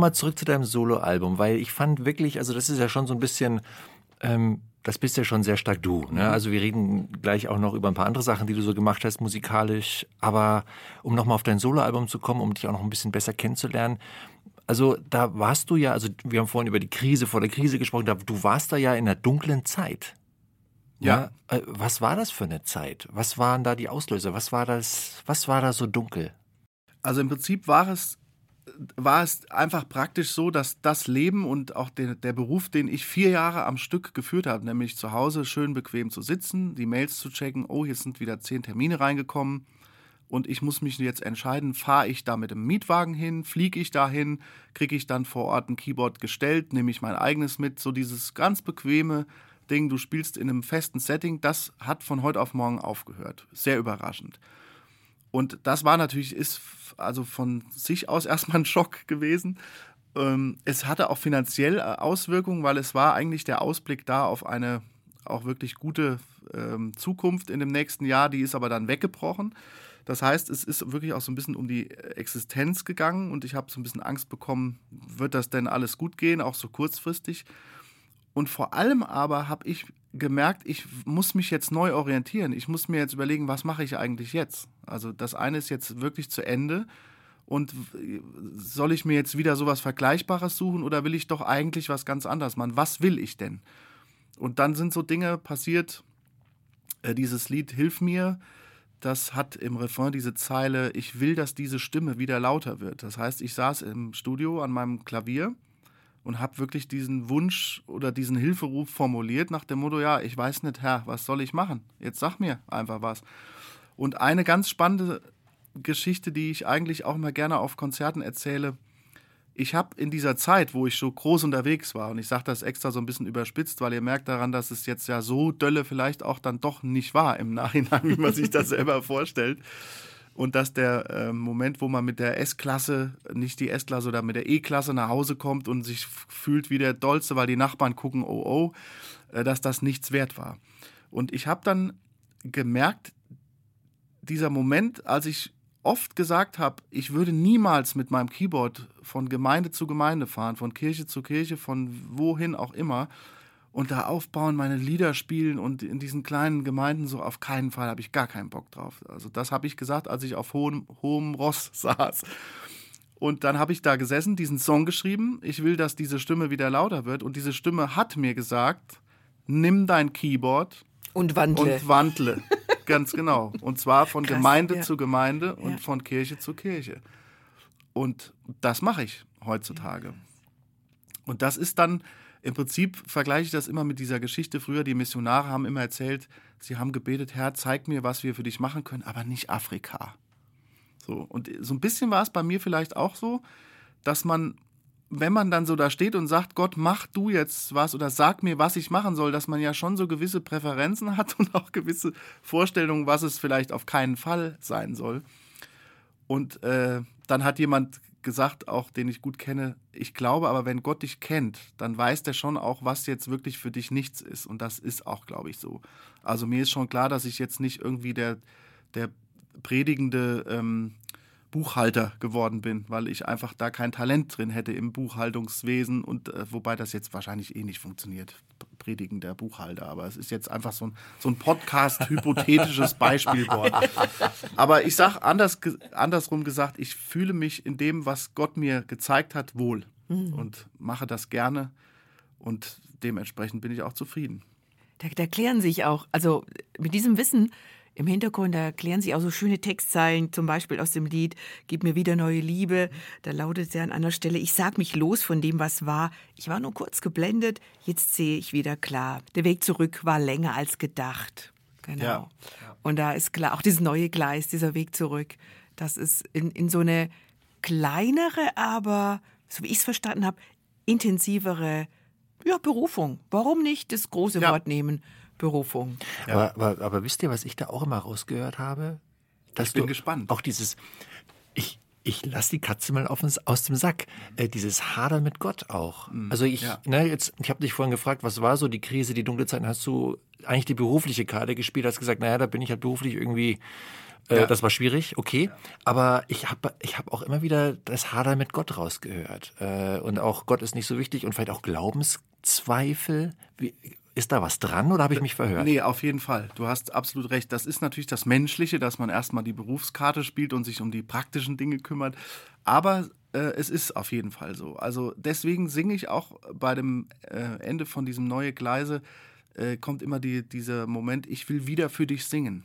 Nochmal zurück zu deinem Soloalbum, weil ich fand wirklich, also das ist ja schon so ein bisschen, ähm, das bist ja schon sehr stark du. Ne? Mhm. Also wir reden gleich auch noch über ein paar andere Sachen, die du so gemacht hast musikalisch. Aber um nochmal auf dein Soloalbum zu kommen, um dich auch noch ein bisschen besser kennenzulernen, also da warst du ja, also wir haben vorhin über die Krise vor der Krise gesprochen, da, du warst da ja in einer dunklen Zeit. Ja. ja. Äh, was war das für eine Zeit? Was waren da die Auslöser? Was war das, was war da so dunkel? Also im Prinzip war es, war es einfach praktisch so, dass das Leben und auch der, der Beruf, den ich vier Jahre am Stück geführt habe, nämlich zu Hause schön bequem zu sitzen, die Mails zu checken, oh, hier sind wieder zehn Termine reingekommen, und ich muss mich jetzt entscheiden, fahre ich da mit dem Mietwagen hin, fliege ich dahin, kriege ich dann vor Ort ein Keyboard gestellt, nehme ich mein eigenes mit, so dieses ganz bequeme Ding, du spielst in einem festen Setting, das hat von heute auf morgen aufgehört. Sehr überraschend. Und das war natürlich, ist also von sich aus erstmal ein Schock gewesen. Ähm, es hatte auch finanziell äh, Auswirkungen, weil es war eigentlich der Ausblick da auf eine auch wirklich gute ähm, Zukunft in dem nächsten Jahr, die ist aber dann weggebrochen. Das heißt, es ist wirklich auch so ein bisschen um die Existenz gegangen und ich habe so ein bisschen Angst bekommen, wird das denn alles gut gehen, auch so kurzfristig. Und vor allem aber habe ich gemerkt, ich muss mich jetzt neu orientieren. Ich muss mir jetzt überlegen, was mache ich eigentlich jetzt? Also das eine ist jetzt wirklich zu Ende. Und soll ich mir jetzt wieder sowas Vergleichbares suchen oder will ich doch eigentlich was ganz anderes machen? Was will ich denn? Und dann sind so Dinge passiert, äh, dieses Lied Hilf mir, das hat im Refrain diese Zeile, ich will, dass diese Stimme wieder lauter wird. Das heißt, ich saß im Studio an meinem Klavier und habe wirklich diesen Wunsch oder diesen Hilferuf formuliert nach dem Motto, ja, ich weiß nicht, Herr, was soll ich machen? Jetzt sag mir einfach was. Und eine ganz spannende Geschichte, die ich eigentlich auch immer gerne auf Konzerten erzähle, ich habe in dieser Zeit, wo ich so groß unterwegs war, und ich sage das extra so ein bisschen überspitzt, weil ihr merkt daran, dass es jetzt ja so dölle vielleicht auch dann doch nicht war im Nachhinein, wie man sich das selber vorstellt. Und dass der äh, Moment, wo man mit der S-Klasse, nicht die S-Klasse oder mit der E-Klasse nach Hause kommt und sich fühlt wie der Dollste, weil die Nachbarn gucken, oh oh, äh, dass das nichts wert war. Und ich habe dann gemerkt, dieser Moment, als ich oft gesagt habe, ich würde niemals mit meinem Keyboard von Gemeinde zu Gemeinde fahren, von Kirche zu Kirche, von wohin auch immer und da aufbauen, meine Lieder spielen und in diesen kleinen Gemeinden so auf keinen Fall habe ich gar keinen Bock drauf. Also das habe ich gesagt, als ich auf hohem, hohem Ross saß. Und dann habe ich da gesessen, diesen Song geschrieben. Ich will, dass diese Stimme wieder lauter wird. Und diese Stimme hat mir gesagt, nimm dein Keyboard und wandle. Und wandle. Ganz genau. Und zwar von Krass, Gemeinde ja. zu Gemeinde und ja. von Kirche zu Kirche. Und das mache ich heutzutage. Und das ist dann, im Prinzip vergleiche ich das immer mit dieser Geschichte. Früher, die Missionare haben immer erzählt, sie haben gebetet, Herr, zeig mir, was wir für dich machen können, aber nicht Afrika. So, und so ein bisschen war es bei mir vielleicht auch so, dass man wenn man dann so da steht und sagt, Gott, mach du jetzt was oder sag mir, was ich machen soll, dass man ja schon so gewisse Präferenzen hat und auch gewisse Vorstellungen, was es vielleicht auf keinen Fall sein soll. Und äh, dann hat jemand gesagt, auch den ich gut kenne, ich glaube aber, wenn Gott dich kennt, dann weiß der schon auch, was jetzt wirklich für dich nichts ist. Und das ist auch, glaube ich, so. Also mir ist schon klar, dass ich jetzt nicht irgendwie der, der predigende ähm, Buchhalter geworden bin, weil ich einfach da kein Talent drin hätte im Buchhaltungswesen und äh, wobei das jetzt wahrscheinlich eh nicht funktioniert, Predigen der Buchhalter. Aber es ist jetzt einfach so ein, so ein Podcast-hypothetisches Beispielwort. Aber ich sage anders, andersrum gesagt, ich fühle mich in dem, was Gott mir gezeigt hat, wohl mhm. und mache das gerne und dementsprechend bin ich auch zufrieden. Da, da klären sich auch, also mit diesem Wissen im Hintergrund erklären sich auch so schöne Textzeilen, zum Beispiel aus dem Lied Gib mir wieder neue Liebe. Da lautet ja an einer Stelle, ich sag mich los von dem, was war. Ich war nur kurz geblendet, jetzt sehe ich wieder klar. Der Weg zurück war länger als gedacht. Genau. Ja. Und da ist klar, auch dieses neue Gleis, dieser Weg zurück, das ist in, in so eine kleinere, aber, so wie ich es verstanden habe, intensivere ja, Berufung. Warum nicht das große ja. Wort nehmen? Berufung. Ja. Aber, aber, aber, wisst ihr, was ich da auch immer rausgehört habe? Dass ich bin gespannt. Auch dieses, ich, ich lasse die Katze mal auf, aus dem Sack. Äh, dieses Hadern mit Gott auch. Mhm. Also ich, ja. ne, jetzt, ich habe dich vorhin gefragt, was war so die Krise, die dunkle Zeit? Hast du eigentlich die berufliche Karte gespielt? Hast gesagt, naja, da bin ich halt beruflich irgendwie Äh, ja. Das war schwierig, okay. Aber ich habe ich hab auch immer wieder das Hader mit Gott rausgehört. Äh, und auch Gott ist nicht so wichtig und vielleicht auch Glaubenszweifel. Wie, ist da was dran oder habe ich mich verhört? Nee, auf jeden Fall. Du hast absolut recht. Das ist natürlich das Menschliche, dass man erstmal die Berufskarte spielt und sich um die praktischen Dinge kümmert. Aber äh, es ist auf jeden Fall so. Also deswegen singe ich auch bei dem äh, Ende von diesem Neue Gleise, äh, kommt immer die, dieser Moment, ich will wieder für dich singen.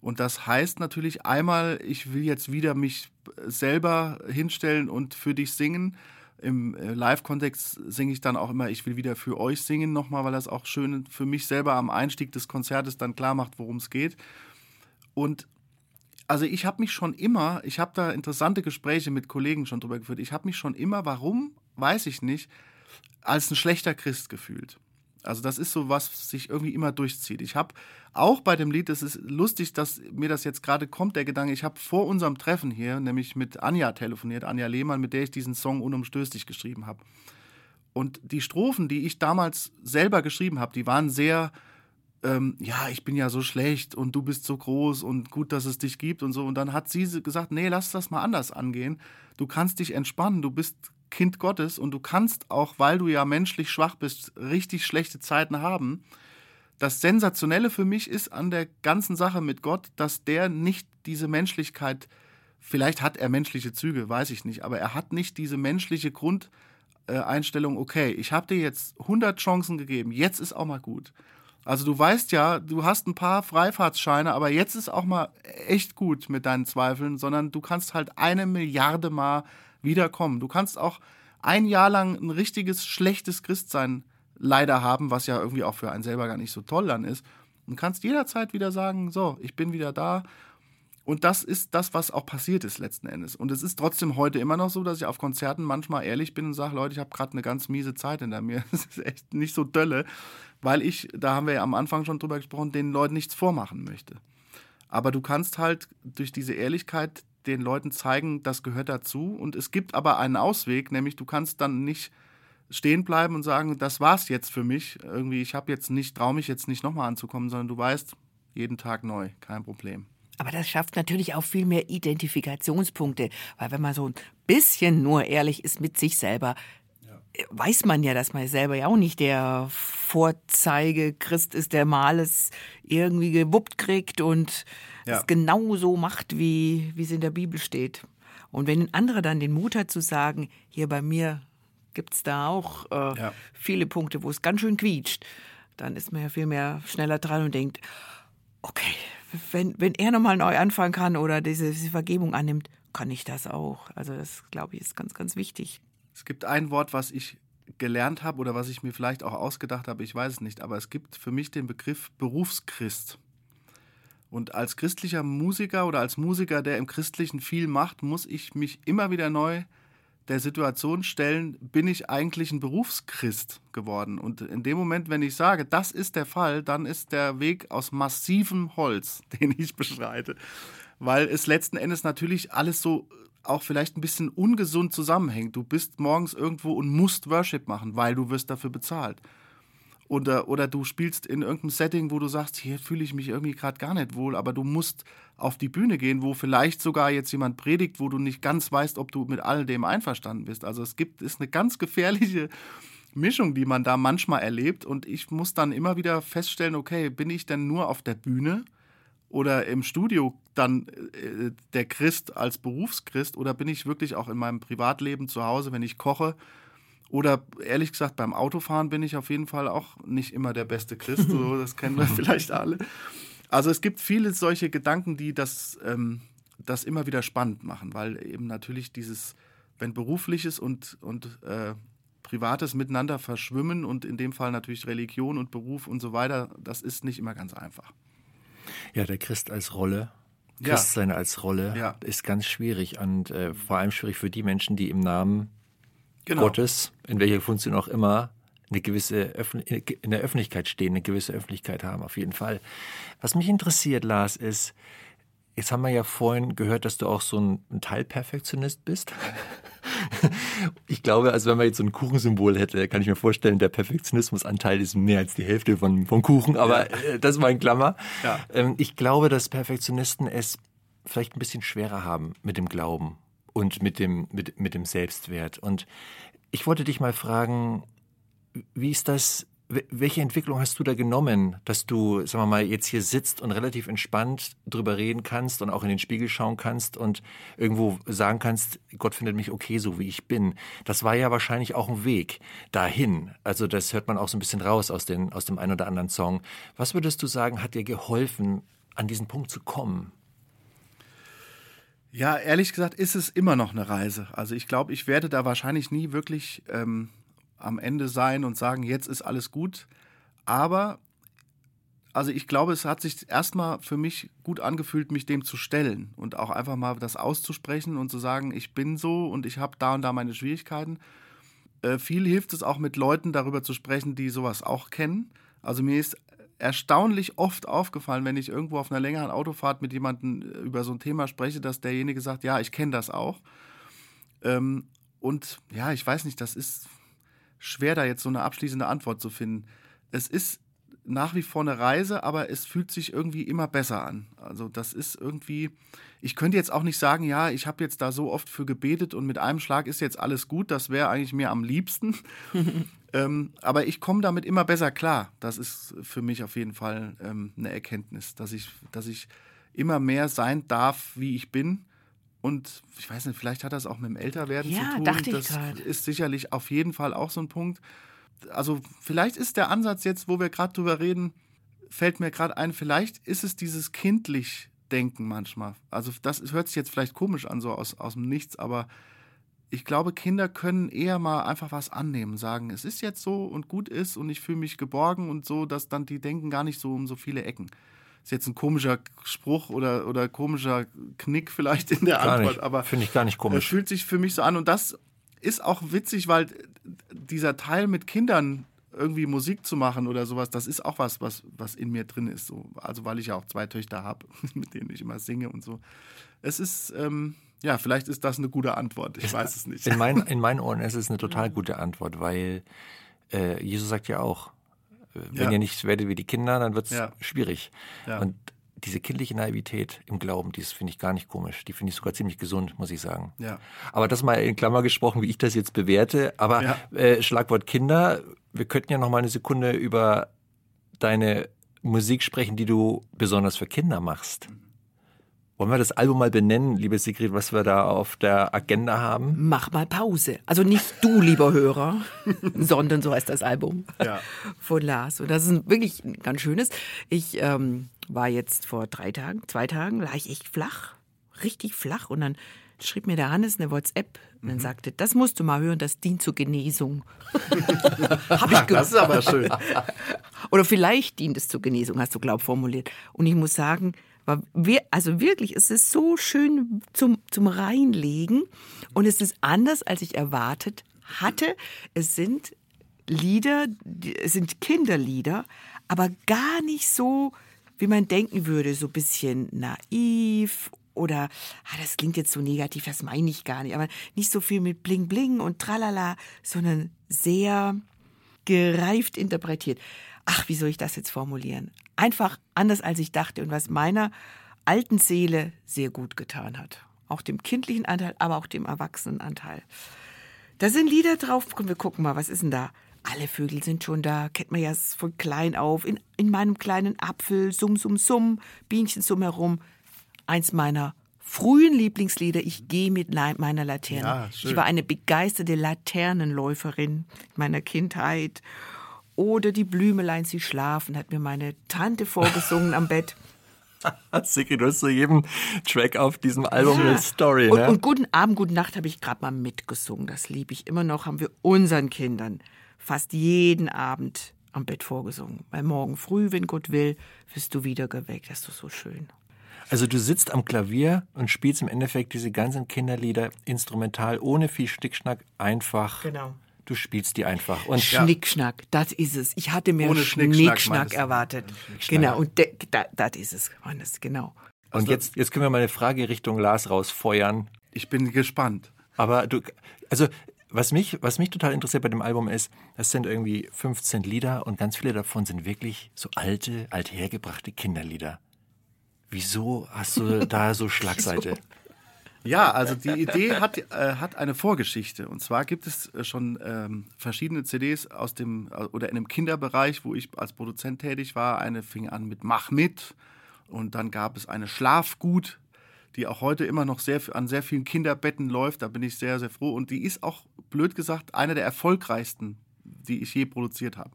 Und das heißt natürlich einmal, ich will jetzt wieder mich selber hinstellen und für dich singen. Im äh, Live-Kontext singe ich dann auch immer, ich will wieder für euch singen nochmal, weil das auch schön für mich selber am Einstieg des Konzertes dann klar macht, worum es geht. Und also ich habe mich schon immer, ich habe da interessante Gespräche mit Kollegen schon drüber geführt, ich habe mich schon immer, warum, weiß ich nicht, als ein schlechter Christ gefühlt. Also das ist so was, was sich irgendwie immer durchzieht. Ich habe auch bei dem Lied, es ist lustig, dass mir das jetzt gerade kommt, der Gedanke, ich habe vor unserem Treffen hier, nämlich mit Anja telefoniert, Anja Lehmann, mit der ich diesen Song unumstößlich geschrieben habe. Und die Strophen, die ich damals selber geschrieben habe, die waren sehr, ähm, ja, ich bin ja so schlecht und du bist so groß und gut, dass es dich gibt und so. Und dann hat sie gesagt, nee, lass das mal anders angehen. Du kannst dich entspannen, du bist Kind Gottes und du kannst auch, weil du ja menschlich schwach bist, richtig schlechte Zeiten haben. Das Sensationelle für mich ist an der ganzen Sache mit Gott, dass der nicht diese Menschlichkeit, vielleicht hat er menschliche Züge, weiß ich nicht, aber er hat nicht diese menschliche Grundeinstellung, okay, ich habe dir jetzt 100 Chancen gegeben, jetzt ist auch mal gut. Also du weißt ja, du hast ein paar Freifahrtsscheine, aber jetzt ist auch mal echt gut mit deinen Zweifeln, sondern du kannst halt eine Milliarde Mal wiederkommen. Du kannst auch ein Jahr lang ein richtiges schlechtes Christsein leider haben, was ja irgendwie auch für einen selber gar nicht so toll dann ist. Und kannst jederzeit wieder sagen, so, ich bin wieder da. Und das ist das, was auch passiert ist letzten Endes. Und es ist trotzdem heute immer noch so, dass ich auf Konzerten manchmal ehrlich bin und sage, Leute, ich habe gerade eine ganz miese Zeit hinter mir. Das ist echt nicht so dölle, weil ich, da haben wir ja am Anfang schon drüber gesprochen, den Leuten nichts vormachen möchte. Aber du kannst halt durch diese Ehrlichkeit den Leuten zeigen, das gehört dazu. Und es gibt aber einen Ausweg, nämlich du kannst dann nicht stehen bleiben und sagen, das war's jetzt für mich. Irgendwie, ich habe jetzt nicht, traue mich jetzt nicht nochmal anzukommen, sondern du weißt, jeden Tag neu, kein Problem. Aber das schafft natürlich auch viel mehr Identifikationspunkte, weil wenn man so ein bisschen nur ehrlich ist mit sich selber, weiß man ja, dass man selber ja auch nicht der Vorzeige-Christ ist, der mal es irgendwie gewuppt kriegt und ja. es genau so macht, wie, wie es in der Bibel steht. Und wenn ein anderer dann den Mut hat zu sagen, hier bei mir gibt es da auch äh, ja. viele Punkte, wo es ganz schön quietscht, dann ist man ja viel mehr schneller dran und denkt, okay, wenn, wenn er nochmal neu anfangen kann oder diese, diese Vergebung annimmt, kann ich das auch. Also das, glaube ich, ist ganz, ganz wichtig. Es gibt ein Wort, was ich gelernt habe oder was ich mir vielleicht auch ausgedacht habe, ich weiß es nicht, aber es gibt für mich den Begriff Berufschrist. Und als christlicher Musiker oder als Musiker, der im Christlichen viel macht, muss ich mich immer wieder neu der Situation stellen, bin ich eigentlich ein Berufschrist geworden? Und in dem Moment, wenn ich sage, das ist der Fall, dann ist der Weg aus massivem Holz, den ich beschreite. Weil es letzten Endes natürlich alles so auch vielleicht ein bisschen ungesund zusammenhängt. Du bist morgens irgendwo und musst Worship machen, weil du wirst dafür bezahlt. Oder, oder du spielst in irgendeinem Setting, wo du sagst, hier fühle ich mich irgendwie gerade gar nicht wohl, aber du musst auf die Bühne gehen, wo vielleicht sogar jetzt jemand predigt, wo du nicht ganz weißt, ob du mit all dem einverstanden bist. Also es gibt, ist eine ganz gefährliche Mischung, die man da manchmal erlebt. Und ich muss dann immer wieder feststellen, okay, bin ich denn nur auf der Bühne? oder im Studio dann äh, der Christ als Berufschrist oder bin ich wirklich auch in meinem Privatleben zu Hause, wenn ich koche? Oder ehrlich gesagt, beim Autofahren bin ich auf jeden Fall auch nicht immer der beste Christ. So, das kennen wir vielleicht alle. Also es gibt viele solche Gedanken, die das, ähm, das immer wieder spannend machen, weil eben natürlich dieses, wenn berufliches und, und äh, Privates miteinander verschwimmen und in dem Fall natürlich Religion und Beruf und so weiter, das ist nicht immer ganz einfach. Ja, der Christ als Rolle. Christsein ja. als Rolle ja. ist ganz schwierig und äh, vor allem schwierig für die Menschen, die im Namen genau. Gottes, in welcher Funktion auch immer, eine gewisse Öffn in der Öffentlichkeit stehen, eine gewisse Öffentlichkeit haben, auf jeden Fall. Was mich interessiert, Lars, ist, jetzt haben wir ja vorhin gehört, dass du auch so ein, ein Teilperfektionist bist. ich glaube, also wenn man jetzt so ein Kuchensymbol hätte, kann ich mir vorstellen, der Perfektionismusanteil ist mehr als die Hälfte von, vom Kuchen, aber ja. Äh, das war ein Klammer. Ja. Ähm, ich glaube, dass Perfektionisten es vielleicht ein bisschen schwerer haben mit dem Glauben und mit dem, mit, mit dem Selbstwert. Und ich wollte dich mal fragen, wie ist das welche Entwicklung hast du da genommen, dass du, sagen wir mal, jetzt hier sitzt und relativ entspannt drüber reden kannst und auch in den Spiegel schauen kannst und irgendwo sagen kannst, Gott findet mich okay, so wie ich bin. Das war ja wahrscheinlich auch ein Weg dahin. Also das hört man auch so ein bisschen raus aus, den, aus dem einen oder anderen Song. Was würdest du sagen, hat dir geholfen, an diesen Punkt zu kommen? Ja, ehrlich gesagt ist es immer noch eine Reise. Also ich glaube, ich werde da wahrscheinlich nie wirklich ähm, am Ende sein und sagen, jetzt ist alles gut. Aber, also ich glaube, es hat sich erstmal für mich gut angefühlt, mich dem zu stellen und auch einfach mal das auszusprechen und zu sagen, ich bin so und ich habe da und da meine Schwierigkeiten. Äh, viel hilft es auch mit Leuten darüber zu sprechen, die sowas auch kennen. Also mir ist erstaunlich oft aufgefallen, wenn ich irgendwo auf einer längeren Autofahrt mit jemandem äh, über so ein Thema spreche, dass derjenige sagt, ja, ich kenne das auch. Ähm, und ja, ich weiß nicht, das ist schwer, da jetzt so eine abschließende Antwort zu finden. Es ist nach wie vor eine Reise, aber es fühlt sich irgendwie immer besser an. Also das ist irgendwie, ich könnte jetzt auch nicht sagen, ja, ich habe jetzt da so oft für gebetet und mit einem Schlag ist jetzt alles gut, das wäre eigentlich mir am liebsten. ähm, aber ich komme damit immer besser klar. Das ist für mich auf jeden Fall ähm, eine Erkenntnis, dass ich, dass ich immer mehr sein darf, wie ich bin und ich weiß nicht, vielleicht hat das auch mit dem Älterwerden ja, zu tun. Dachte das ich grad. ist sicherlich auf jeden Fall auch so ein Punkt. Also vielleicht ist der Ansatz jetzt, wo wir gerade drüber reden, fällt mir gerade ein, vielleicht ist es dieses kindlich Denken manchmal. Also das hört sich jetzt vielleicht komisch an, so aus, aus dem Nichts, aber ich glaube, Kinder können eher mal einfach was annehmen, sagen, es ist jetzt so und gut ist und ich fühle mich geborgen und so, dass dann die denken gar nicht so um so viele Ecken ist jetzt ein komischer Spruch oder, oder komischer Knick vielleicht in der gar Antwort, nicht. aber finde ich gar nicht komisch. fühlt sich für mich so an und das ist auch witzig, weil dieser Teil mit Kindern irgendwie Musik zu machen oder sowas, das ist auch was, was, was in mir drin ist. So. Also weil ich ja auch zwei Töchter habe, mit denen ich immer singe und so. Es ist, ähm, ja, vielleicht ist das eine gute Antwort. Ich weiß es nicht. In, mein, in meinen Ohren ist es eine total gute Antwort, weil äh, Jesus sagt ja auch, wenn ja. ihr nicht werdet wie die Kinder, dann wird es ja. schwierig. Ja. Und diese kindliche Naivität im Glauben, die finde ich gar nicht komisch. Die finde ich sogar ziemlich gesund, muss ich sagen. Ja. Aber das mal in Klammer gesprochen, wie ich das jetzt bewerte. Aber ja. äh, Schlagwort Kinder, wir könnten ja noch mal eine Sekunde über deine Musik sprechen, die du besonders für Kinder machst. Wollen wir das Album mal benennen, liebe Sigrid, was wir da auf der Agenda haben? Mach mal Pause. Also nicht du, lieber Hörer, sondern so heißt das Album ja. von Lars. Und das ist wirklich ein ganz schönes. Ich ähm, war jetzt vor drei Tagen, zwei Tagen, lag ich echt flach, richtig flach. Und dann schrieb mir der Hannes eine WhatsApp und dann mhm. sagte, das musst du mal hören, das dient zur Genesung. Hab ich das ist aber schön. Oder vielleicht dient es zur Genesung, hast du glaub formuliert. Und ich muss sagen, war wir, also wirklich, es ist so schön zum, zum Reinlegen und es ist anders, als ich erwartet hatte. Es sind Lieder, es sind Kinderlieder, aber gar nicht so, wie man denken würde, so ein bisschen naiv oder, ah, das klingt jetzt so negativ, das meine ich gar nicht, aber nicht so viel mit Bling Bling und Tralala, sondern sehr gereift interpretiert. Ach, wie soll ich das jetzt formulieren? einfach anders, als ich dachte und was meiner alten Seele sehr gut getan hat. Auch dem kindlichen Anteil, aber auch dem Erwachsenenanteil. Da sind Lieder drauf. Wir gucken mal, was ist denn da? Alle Vögel sind schon da, kennt man ja von klein auf. In, in meinem kleinen Apfel, summ, summ, summ, Bienchen summ herum. Eins meiner frühen Lieblingslieder, ich gehe mit meiner Laterne. Ja, ich war eine begeisterte Laternenläuferin in meiner Kindheit oder die Blümelein, sie schlafen, hat mir meine Tante vorgesungen am Bett. Siki, du hast zu jedem Track auf diesem Album ja. eine Story, ne? Und, und Guten Abend, Gute Nacht habe ich gerade mal mitgesungen. Das liebe ich immer noch. Haben wir unseren Kindern fast jeden Abend am Bett vorgesungen. Weil morgen früh, wenn Gott will, wirst du wieder geweckt. Das ist so schön. Also du sitzt am Klavier und spielst im Endeffekt diese ganzen Kinderlieder instrumental, ohne viel Stickschnack, einfach. Genau. Du spielst die einfach. Und Schnickschnack, das ist es. Ich hatte mir Ohne Schnickschnack, Schnickschnack erwartet. Genau, und das ist es, Hannes, genau. Und also, jetzt, jetzt können wir mal eine Frage Richtung Lars rausfeuern. Ich bin gespannt. Aber du, also was mich, was mich total interessiert bei dem Album ist, das sind irgendwie 15 Lieder und ganz viele davon sind wirklich so alte, althergebrachte Kinderlieder. Wieso hast du da so Schlagseite? Ja, also die Idee hat, äh, hat eine Vorgeschichte. Und zwar gibt es äh, schon ähm, verschiedene CDs aus dem äh, oder in dem Kinderbereich, wo ich als Produzent tätig war. Eine fing an mit Mach mit und dann gab es eine Schlafgut, die auch heute immer noch sehr an sehr vielen Kinderbetten läuft. Da bin ich sehr, sehr froh. Und die ist auch, blöd gesagt, eine der erfolgreichsten, die ich je produziert habe.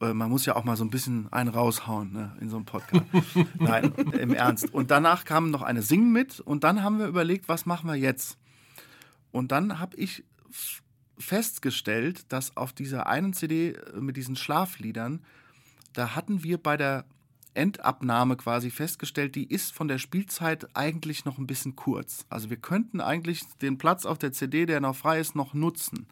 Äh, man muss ja auch mal so ein bisschen einen raushauen ne, in so einem Podcast. Nein, im Ernst. Und danach kam noch eine Sing mit und dann haben wir überlegt, was machen wir jetzt? Und dann habe ich festgestellt, dass auf dieser einen CD äh, mit diesen Schlafliedern, da hatten wir bei der Endabnahme quasi festgestellt, die ist von der Spielzeit eigentlich noch ein bisschen kurz. Also wir könnten eigentlich den Platz auf der CD, der noch frei ist, noch nutzen.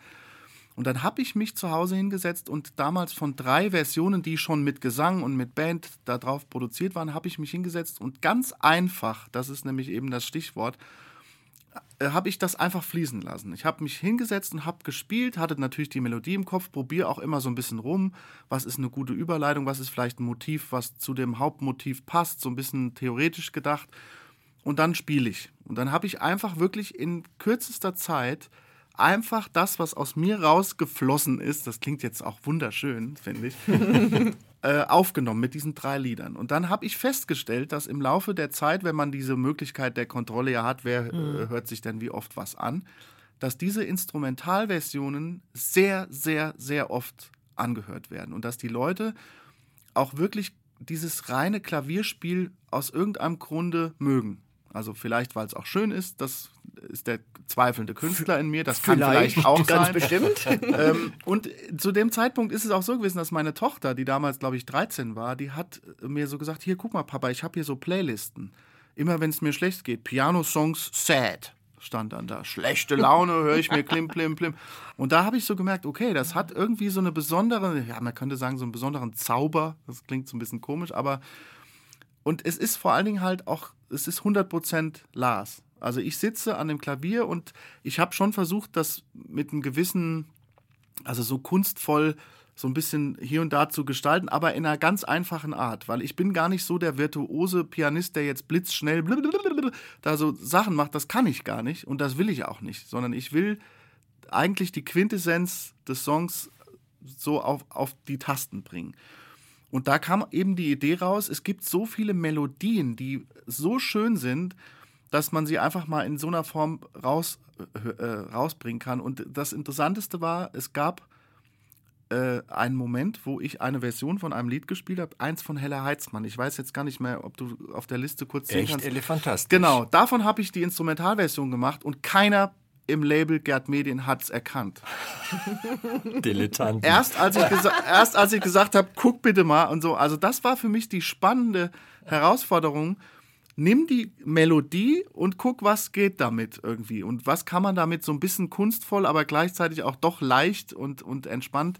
Und dann habe ich mich zu Hause hingesetzt und damals von drei Versionen, die schon mit Gesang und mit Band darauf produziert waren, habe ich mich hingesetzt und ganz einfach, das ist nämlich eben das Stichwort, habe ich das einfach fließen lassen. Ich habe mich hingesetzt und habe gespielt, hatte natürlich die Melodie im Kopf, probiere auch immer so ein bisschen rum, was ist eine gute Überleitung, was ist vielleicht ein Motiv, was zu dem Hauptmotiv passt, so ein bisschen theoretisch gedacht. Und dann spiele ich. Und dann habe ich einfach wirklich in kürzester Zeit einfach das, was aus mir rausgeflossen ist, das klingt jetzt auch wunderschön, finde ich, äh, aufgenommen mit diesen drei Liedern. Und dann habe ich festgestellt, dass im Laufe der Zeit, wenn man diese Möglichkeit der Kontrolle ja hat, wer äh, mhm. hört sich denn wie oft was an, dass diese Instrumentalversionen sehr, sehr, sehr oft angehört werden und dass die Leute auch wirklich dieses reine Klavierspiel aus irgendeinem Grunde mögen. Also vielleicht, weil es auch schön ist, das ist der zweifelnde Künstler in mir, das kann vielleicht, vielleicht auch ganz sein. bestimmt. ähm, und zu dem Zeitpunkt ist es auch so gewesen, dass meine Tochter, die damals, glaube ich, 13 war, die hat mir so gesagt, hier, guck mal, Papa, ich habe hier so Playlisten. Immer wenn es mir schlecht geht, Piano-Songs sad stand dann da. Schlechte Laune, höre ich mir klim, klim, klim. Und da habe ich so gemerkt, okay, das hat irgendwie so eine besondere, ja, man könnte sagen, so einen besonderen Zauber. Das klingt so ein bisschen komisch, aber und es ist vor allen Dingen halt auch, es ist 100% Lars. Also ich sitze an dem Klavier und ich habe schon versucht, das mit einem gewissen, also so kunstvoll so ein bisschen hier und da zu gestalten, aber in einer ganz einfachen Art, weil ich bin gar nicht so der virtuose Pianist, der jetzt blitzschnell da so Sachen macht, das kann ich gar nicht und das will ich auch nicht, sondern ich will eigentlich die Quintessenz des Songs so auf, auf die Tasten bringen. Und da kam eben die Idee raus, es gibt so viele Melodien, die so schön sind, dass man sie einfach mal in so einer Form raus, äh, rausbringen kann. Und das Interessanteste war, es gab äh, einen Moment, wo ich eine Version von einem Lied gespielt habe, eins von Hella Heitzmann. Ich weiß jetzt gar nicht mehr, ob du auf der Liste kurz sehen Echt kannst. Elefantastisch. Genau, davon habe ich die Instrumentalversion gemacht und keiner im Label Gerd Medien hat es erkannt. Dilettant. Erst als ich, erst als ich gesagt habe, guck bitte mal und so. Also das war für mich die spannende Herausforderung. Nimm die Melodie und guck, was geht damit irgendwie. Und was kann man damit so ein bisschen kunstvoll, aber gleichzeitig auch doch leicht und, und entspannt,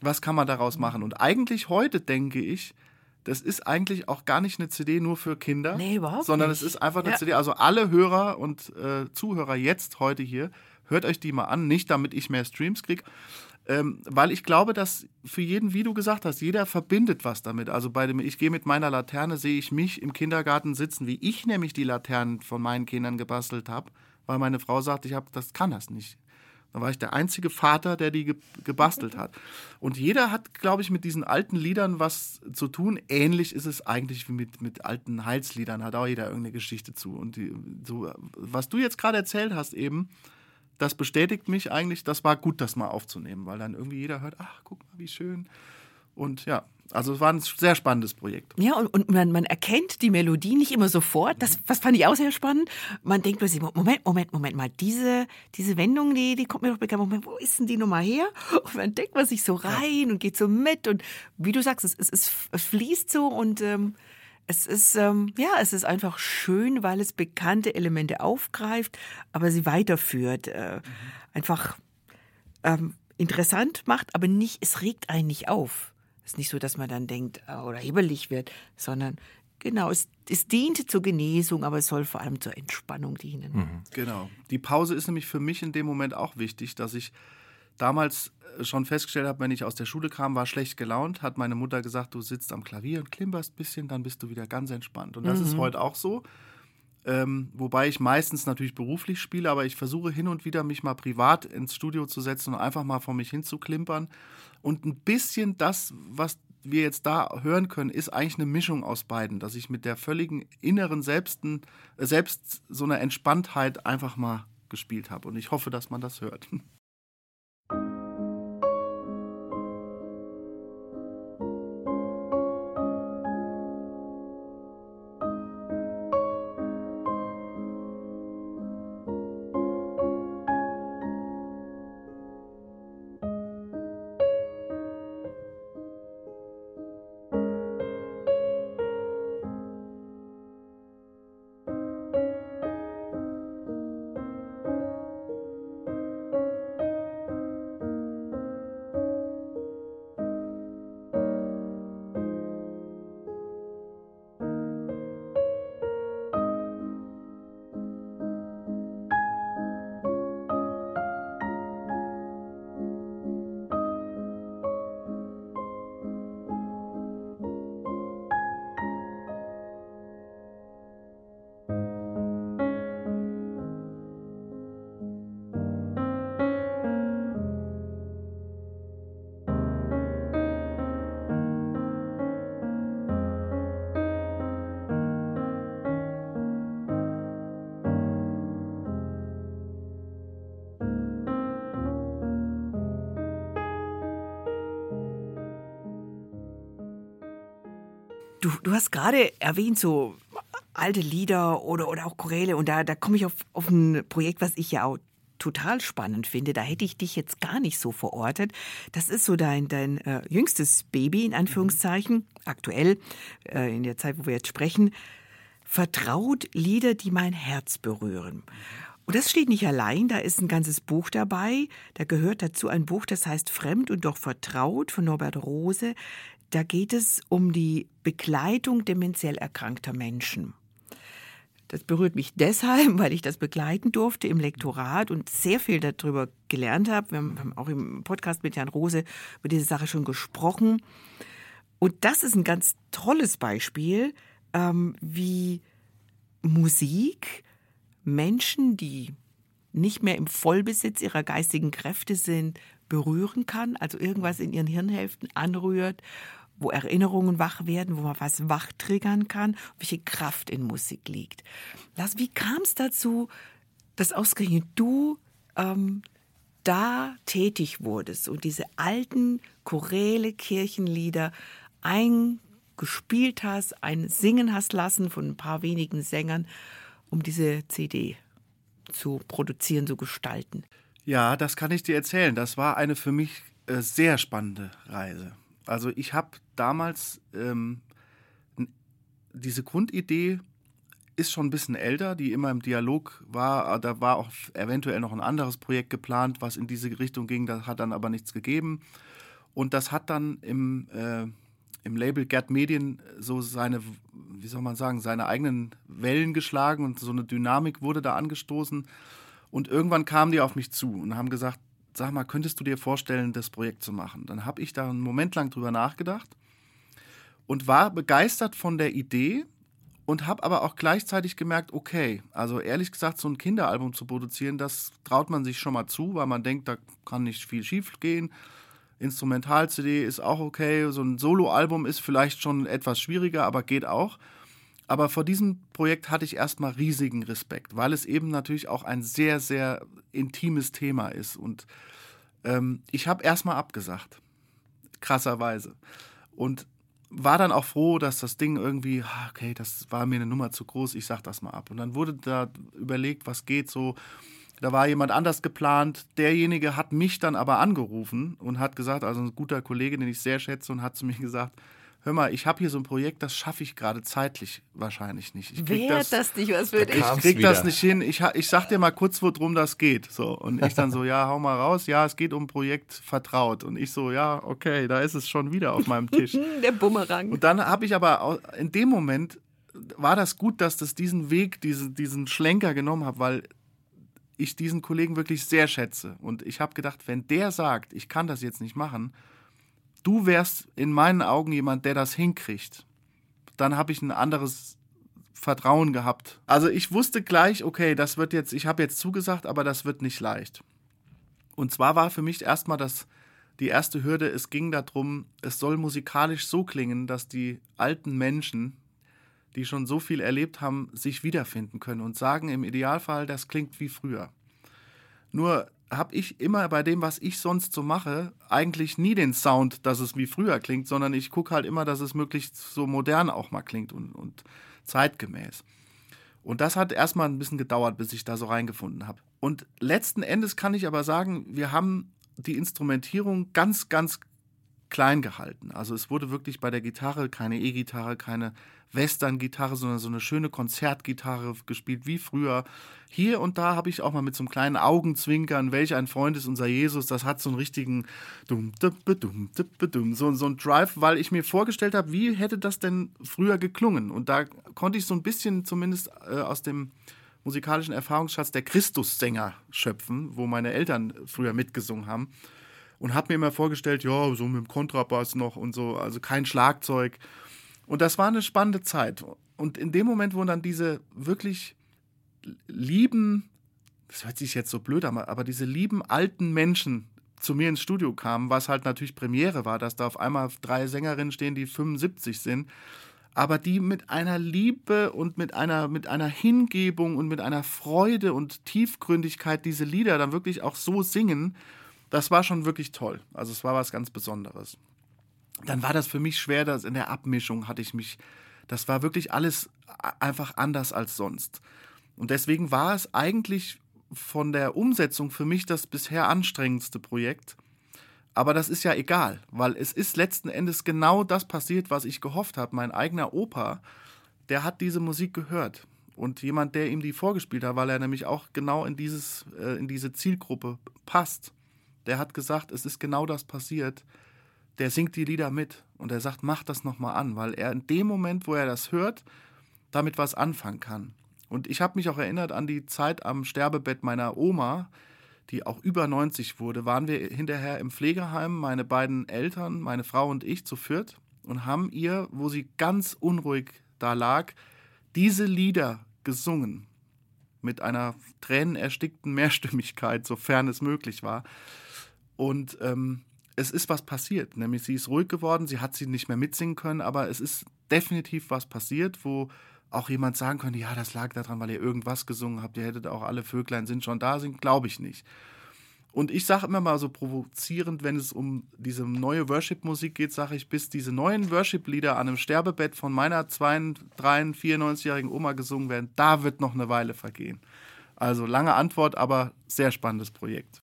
was kann man daraus machen? Und eigentlich heute denke ich, das ist eigentlich auch gar nicht eine CD nur für Kinder, nee, überhaupt sondern nicht. es ist einfach eine ja. CD. Also alle Hörer und äh, Zuhörer jetzt heute hier, hört euch die mal an, nicht damit ich mehr Streams kriege, ähm, weil ich glaube, dass für jeden, wie du gesagt hast, jeder verbindet was damit. Also bei dem, ich gehe mit meiner Laterne, sehe ich mich im Kindergarten sitzen, wie ich nämlich die Laternen von meinen Kindern gebastelt habe, weil meine Frau sagt, ich habe, das kann das nicht. Da war ich der einzige Vater, der die ge gebastelt hat. Und jeder hat, glaube ich, mit diesen alten Liedern was zu tun. Ähnlich ist es eigentlich wie mit, mit alten Heilsliedern, hat auch jeder irgendeine Geschichte zu. Und die, so, was du jetzt gerade erzählt hast eben, das bestätigt mich eigentlich, das war gut, das mal aufzunehmen, weil dann irgendwie jeder hört, ach, guck mal, wie schön. Und ja, also es war ein sehr spannendes Projekt. Ja, und, und man, man, erkennt die Melodie nicht immer sofort. Das, das fand ich auch sehr spannend. Man denkt plötzlich, Moment, Moment, Moment mal, diese, diese Wendung, die, die kommt mir doch bekannt. Moment, wo ist denn die nochmal her? Und dann denkt man sich so rein und geht so mit. Und wie du sagst, es, es, es fließt so und ähm, es ist, ähm, ja, es ist einfach schön, weil es bekannte Elemente aufgreift, aber sie weiterführt. Äh, mhm. Einfach ähm, interessant macht, aber nicht, es regt einen nicht auf. Es ist nicht so, dass man dann denkt äh, oder hibbelig wird, sondern genau, es, es dient zur Genesung, aber es soll vor allem zur Entspannung dienen. Mhm. Genau. Die Pause ist nämlich für mich in dem Moment auch wichtig, dass ich damals äh, schon festgestellt habe, wenn ich aus der Schule kam, war schlecht gelaunt, hat meine Mutter gesagt, du sitzt am Klavier und klimperst ein bisschen, dann bist du wieder ganz entspannt. Und das mhm. ist heute auch so. Ähm, wobei ich meistens natürlich beruflich spiele, aber ich versuche hin und wieder mich mal privat ins Studio zu setzen und einfach mal vor mich hin zu klimpern. Und ein bisschen das, was wir jetzt da hören können, ist eigentlich eine Mischung aus beiden, dass ich mit der völligen inneren Selbsten, äh, selbst so einer Entspanntheit einfach mal gespielt habe. Und ich hoffe, dass man das hört. hast gerade erwähnt, so alte Lieder oder, oder auch Choräle. Und da, da komme ich auf, auf ein Projekt, was ich ja auch total spannend finde. Da hätte ich dich jetzt gar nicht so verortet. Das ist so dein, dein äh, jüngstes Baby, in Anführungszeichen, aktuell, äh, in der Zeit, wo wir jetzt sprechen. Vertraut Lieder, die mein Herz berühren. Und das steht nicht allein, da ist ein ganzes Buch dabei. Da gehört dazu ein Buch, das heißt Fremd und doch vertraut von Norbert Rose. Da geht es um die Begleitung dementiell erkrankter Menschen. Das berührt mich deshalb, weil ich das begleiten durfte im Lektorat und sehr viel darüber gelernt habe. Wir haben auch im Podcast mit Jan Rose über diese Sache schon gesprochen. Und das ist ein ganz tolles Beispiel, ähm, wie Musik Menschen, die nicht mehr im Vollbesitz ihrer geistigen Kräfte sind, berühren kann, also irgendwas in ihren Hirnhälften anrührt, wo Erinnerungen wach werden, wo man was wach triggern kann, welche Kraft in Musik liegt. Lass, wie kam es dazu, dass ausgerechnet du ähm, da tätig wurdest und diese alten Choräle Kirchenlieder eingespielt hast, ein Singen hast lassen von ein paar wenigen Sängern, um diese CD zu produzieren, zu gestalten? Ja, das kann ich dir erzählen. Das war eine für mich äh, sehr spannende Reise. Also ich habe damals ähm, diese Grundidee ist schon ein bisschen älter, die immer im Dialog war. Da war auch eventuell noch ein anderes Projekt geplant, was in diese Richtung ging. Das hat dann aber nichts gegeben. Und das hat dann im, äh, im Label Gerd Medien so seine, wie soll man sagen, seine eigenen Wellen geschlagen und so eine Dynamik wurde da angestoßen. Und irgendwann kamen die auf mich zu und haben gesagt, sag mal, könntest du dir vorstellen, das Projekt zu machen? Dann habe ich da einen Moment lang drüber nachgedacht und war begeistert von der Idee und habe aber auch gleichzeitig gemerkt, okay, also ehrlich gesagt, so ein Kinderalbum zu produzieren, das traut man sich schon mal zu, weil man denkt, da kann nicht viel schief gehen. Instrumental-CD ist auch okay, so ein Soloalbum ist vielleicht schon etwas schwieriger, aber geht auch. Aber vor diesem Projekt hatte ich erstmal riesigen Respekt, weil es eben natürlich auch ein sehr, sehr intimes Thema ist. Und ähm, ich habe erstmal abgesagt. Krasserweise. Und war dann auch froh, dass das Ding irgendwie, ah, okay, das war mir eine Nummer zu groß, ich sag das mal ab. Und dann wurde da überlegt, was geht so. Da war jemand anders geplant. Derjenige hat mich dann aber angerufen und hat gesagt, also ein guter Kollege, den ich sehr schätze, und hat zu mir gesagt, hör mal, ich habe hier so ein Projekt, das schaffe ich gerade zeitlich wahrscheinlich nicht. Ich krieg das, das nicht was für dich? Ich krieg wieder. das nicht hin. Ich, ich sag dir mal kurz, worum das geht. So. Und ich dann so, ja, hau mal raus. Ja, es geht um ein Projekt Vertraut. Und ich so, ja, okay, da ist es schon wieder auf meinem Tisch. Der Bumerang. Und dann habe ich aber in dem Moment war das gut, dass das diesen Weg, diesen, diesen Schlenker genommen habe, weil ich diesen Kollegen wirklich sehr schätze. Und ich habe gedacht, wenn der sagt, ich kann das jetzt nicht machen, du wärst in meinen Augen jemand, der das hinkriegt, dann habe ich ein anderes Vertrauen gehabt. Also ich wusste gleich, okay, das wird jetzt, ich habe jetzt zugesagt, aber das wird nicht leicht. Und zwar war für mich erstmal das, die erste Hürde, es ging darum, es soll musikalisch so klingen, dass die alten Menschen, die schon so viel erlebt haben, sich wiederfinden können und sagen im Idealfall, das klingt wie früher. Nur habe ich immer bei dem, was ich sonst so mache, eigentlich nie den Sound, dass es wie früher klingt, sondern ich gucke halt immer, dass es möglichst so modern auch mal klingt und, und zeitgemäß. Und das hat erstmal ein bisschen gedauert, bis ich da so reingefunden habe. Und letzten Endes kann ich aber sagen, wir haben die Instrumentierung ganz, ganz klein gehalten. Also es wurde wirklich bei der Gitarre keine E-Gitarre, keine Western-Gitarre, sondern so eine schöne Konzertgitarre gespielt wie früher. Hier und da habe ich auch mal mit so einem kleinen Augenzwinkern, welch ein Freund ist unser Jesus, das hat so einen richtigen dum, dum, dum, so, so einen Drive, weil ich mir vorgestellt habe, wie hätte das denn früher geklungen? Und da konnte ich so ein bisschen zumindest äh, aus dem musikalischen Erfahrungsschatz der Christussänger schöpfen, wo meine Eltern früher mitgesungen haben. Und habe mir immer vorgestellt, ja, so mit dem Kontrabass noch und so, also kein Schlagzeug. Und das war eine spannende Zeit. Und in dem Moment, wo dann diese wirklich lieben, das hört sich jetzt so blöd an, aber diese lieben alten Menschen zu mir ins Studio kamen, was halt natürlich Premiere war, dass da auf einmal drei Sängerinnen stehen, die 75 sind, aber die mit einer Liebe und mit einer, mit einer Hingebung und mit einer Freude und Tiefgründigkeit diese Lieder dann wirklich auch so singen, das war schon wirklich toll. Also es war was ganz Besonderes dann war das für mich schwer, dass in der Abmischung hatte ich mich, das war wirklich alles einfach anders als sonst. Und deswegen war es eigentlich von der Umsetzung für mich das bisher anstrengendste Projekt. Aber das ist ja egal, weil es ist letzten Endes genau das passiert, was ich gehofft habe. Mein eigener Opa, der hat diese Musik gehört. Und jemand, der ihm die vorgespielt hat, weil er nämlich auch genau in, dieses, äh, in diese Zielgruppe passt, der hat gesagt, es ist genau das passiert, der singt die Lieder mit und er sagt, mach das nochmal an, weil er in dem Moment, wo er das hört, damit was anfangen kann. Und ich habe mich auch erinnert an die Zeit am Sterbebett meiner Oma, die auch über 90 wurde, waren wir hinterher im Pflegeheim, meine beiden Eltern, meine Frau und ich zu viert und haben ihr, wo sie ganz unruhig da lag, diese Lieder gesungen. Mit einer tränenerstickten Mehrstimmigkeit, sofern es möglich war. Und ähm, es ist was passiert, nämlich sie ist ruhig geworden, sie hat sie nicht mehr mitsingen können, aber es ist definitiv was passiert, wo auch jemand sagen könnte, ja, das lag daran, weil ihr irgendwas gesungen habt, ihr hättet auch alle Vöglein sind schon da, sind, glaube ich nicht. Und ich sage immer mal so provozierend, wenn es um diese neue Worship-Musik geht, sage ich, bis diese neuen Worship-Lieder an einem Sterbebett von meiner 32, 94-jährigen Oma gesungen werden, da wird noch eine Weile vergehen. Also lange Antwort, aber sehr spannendes Projekt.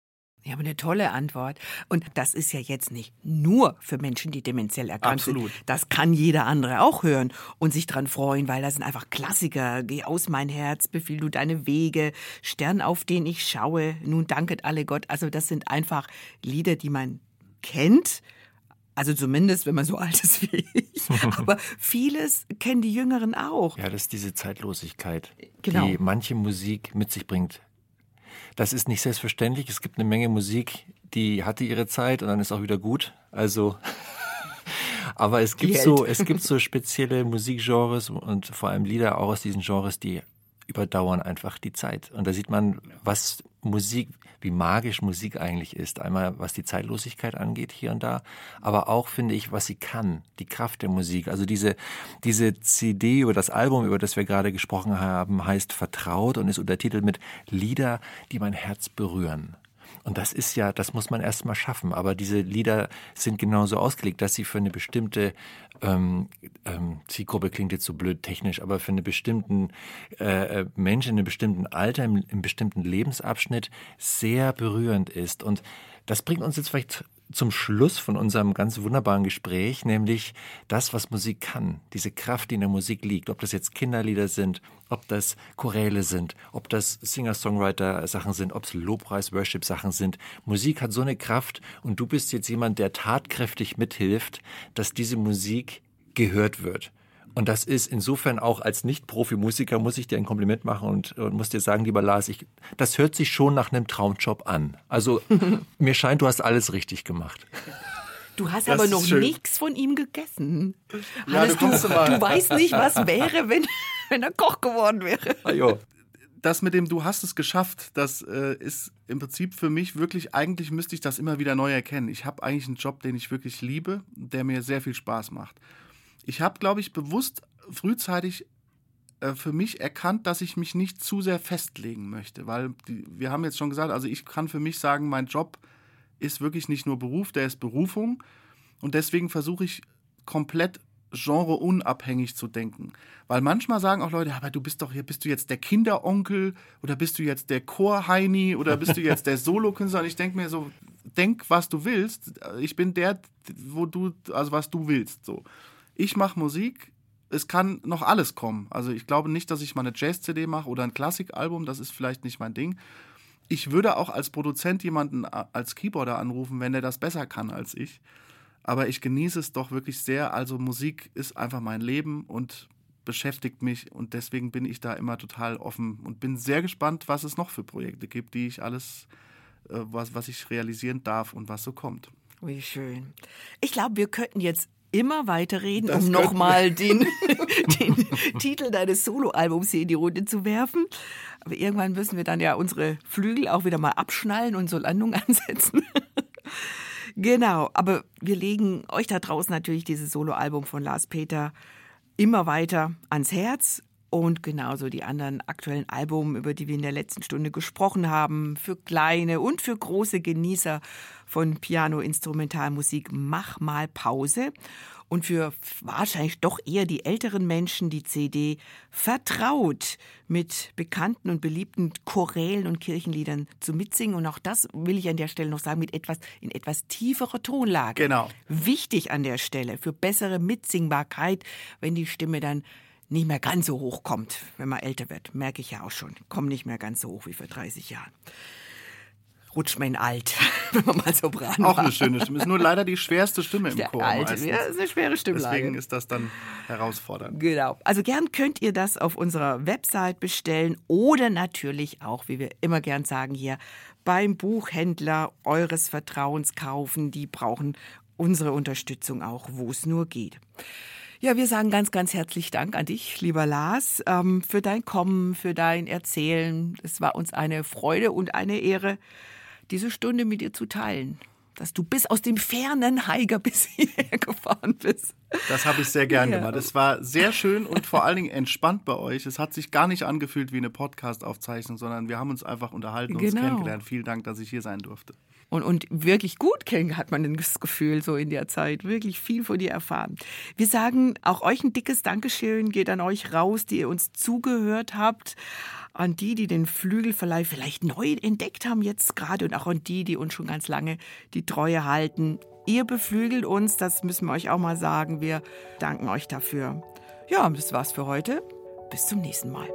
Ja, aber eine tolle Antwort. Und das ist ja jetzt nicht nur für Menschen, die dementiell erkrankt Absolut. sind. Das kann jeder andere auch hören und sich dran freuen, weil das sind einfach Klassiker. Geh aus mein Herz, befiehl du deine Wege, Stern, auf den ich schaue, nun danket alle Gott. Also das sind einfach Lieder, die man kennt. Also zumindest, wenn man so alt ist wie ich. Aber vieles kennen die Jüngeren auch. Ja, das ist diese Zeitlosigkeit, genau. die manche Musik mit sich bringt. Das ist nicht selbstverständlich. Es gibt eine Menge Musik, die hatte ihre Zeit und dann ist auch wieder gut. Also, aber es gibt so, es gibt so spezielle Musikgenres und vor allem Lieder auch aus diesen Genres, die überdauern einfach die Zeit. Und da sieht man, was Musik, wie magisch Musik eigentlich ist. Einmal was die Zeitlosigkeit angeht hier und da, aber auch finde ich, was sie kann, die Kraft der Musik. Also diese, diese CD oder das Album, über das wir gerade gesprochen haben, heißt Vertraut und ist untertitelt mit Lieder, die mein Herz berühren. Und das ist ja, das muss man erst mal schaffen. Aber diese Lieder sind genauso ausgelegt, dass sie für eine bestimmte ähm, ähm, Zielgruppe klingt jetzt so blöd technisch, aber für einen bestimmten äh, äh Menschen in einem bestimmten Alter, im, im bestimmten Lebensabschnitt sehr berührend ist. Und das bringt uns jetzt vielleicht zum Schluss von unserem ganz wunderbaren Gespräch, nämlich das, was Musik kann, diese Kraft, die in der Musik liegt, ob das jetzt Kinderlieder sind, ob das Choräle sind, ob das Singer-Songwriter-Sachen sind, ob es Lobpreis-Worship-Sachen sind. Musik hat so eine Kraft und du bist jetzt jemand, der tatkräftig mithilft, dass diese Musik gehört wird. Und das ist insofern auch als Nicht-Profi-Musiker, muss ich dir ein Kompliment machen und, und muss dir sagen, lieber Lars, ich, das hört sich schon nach einem Traumjob an. Also mir scheint, du hast alles richtig gemacht. Du hast das aber noch nichts von ihm gegessen. Ja, Hannes, du, du, du, weißt nicht, was wäre, wenn, wenn er Koch geworden wäre. Ah, das mit dem Du hast es geschafft, das äh, ist im Prinzip für mich wirklich, eigentlich müsste ich das immer wieder neu erkennen. Ich habe eigentlich einen Job, den ich wirklich liebe, der mir sehr viel Spaß macht. Ich habe, glaube ich, bewusst frühzeitig äh, für mich erkannt, dass ich mich nicht zu sehr festlegen möchte, weil die, wir haben jetzt schon gesagt, also ich kann für mich sagen, mein Job ist wirklich nicht nur Beruf, der ist Berufung und deswegen versuche ich komplett genreunabhängig zu denken. Weil manchmal sagen auch Leute, aber du bist doch hier, bist du jetzt der Kinderonkel oder bist du jetzt der Chorheini oder bist du jetzt der Solokünstler? Und ich denke mir so, denk, was du willst. Ich bin der, wo du, also was du willst. So ich mache Musik, es kann noch alles kommen. Also ich glaube nicht, dass ich mal eine Jazz-CD mache oder ein Klassikalbum, das ist vielleicht nicht mein Ding. Ich würde auch als Produzent jemanden als Keyboarder anrufen, wenn der das besser kann als ich. Aber ich genieße es doch wirklich sehr. Also Musik ist einfach mein Leben und beschäftigt mich und deswegen bin ich da immer total offen und bin sehr gespannt, was es noch für Projekte gibt, die ich alles, äh, was, was ich realisieren darf und was so kommt. Wie schön. Ich glaube, wir könnten jetzt immer weiterreden, das um nochmal den, den Titel deines Soloalbums hier in die Runde zu werfen. Aber irgendwann müssen wir dann ja unsere Flügel auch wieder mal abschnallen und so Landung ansetzen. genau, aber wir legen euch da draußen natürlich dieses Soloalbum von Lars Peter immer weiter ans Herz und genauso die anderen aktuellen Alben, über die wir in der letzten Stunde gesprochen haben, für kleine und für große Genießer von Piano-Instrumentalmusik, mach mal Pause. Und für wahrscheinlich doch eher die älteren Menschen die CD vertraut mit bekannten und beliebten Chorälen und Kirchenliedern zu mitsingen. Und auch das will ich an der Stelle noch sagen, mit etwas, in etwas tieferer Tonlage. Genau. Wichtig an der Stelle für bessere Mitsingbarkeit, wenn die Stimme dann nicht mehr ganz so hoch kommt, wenn man älter wird. Merke ich ja auch schon. Kommt nicht mehr ganz so hoch wie vor 30 Jahren. Rutscht man alt, wenn man mal so bran Auch eine schöne Stimme. Ist nur leider die schwerste Stimme im Chor. Alte, ja, ist eine schwere Stimme. Deswegen ist das dann herausfordernd. Genau. Also gern könnt ihr das auf unserer Website bestellen oder natürlich auch, wie wir immer gern sagen hier, beim Buchhändler eures Vertrauens kaufen. Die brauchen unsere Unterstützung auch, wo es nur geht. Ja, wir sagen ganz, ganz herzlich Dank an dich, lieber Lars, ähm, für dein Kommen, für dein Erzählen. Es war uns eine Freude und eine Ehre, diese Stunde mit dir zu teilen. Dass du bis aus dem fernen Haiger bis hierher gefahren bist. Das habe ich sehr gern ja. gemacht. Es war sehr schön und vor allen Dingen entspannt bei euch. Es hat sich gar nicht angefühlt wie eine Podcast-Aufzeichnung, sondern wir haben uns einfach unterhalten und genau. uns kennengelernt. Vielen Dank, dass ich hier sein durfte und, und wirklich gut kennen, hat man das Gefühl so in der Zeit. Wirklich viel von dir erfahren. Wir sagen auch euch ein dickes Dankeschön geht an euch raus, die ihr uns zugehört habt. An die, die den Flügelverleih vielleicht neu entdeckt haben jetzt gerade und auch an die, die uns schon ganz lange die Treue halten. Ihr beflügelt uns, das müssen wir euch auch mal sagen. Wir danken euch dafür. Ja, das war's für heute. Bis zum nächsten Mal.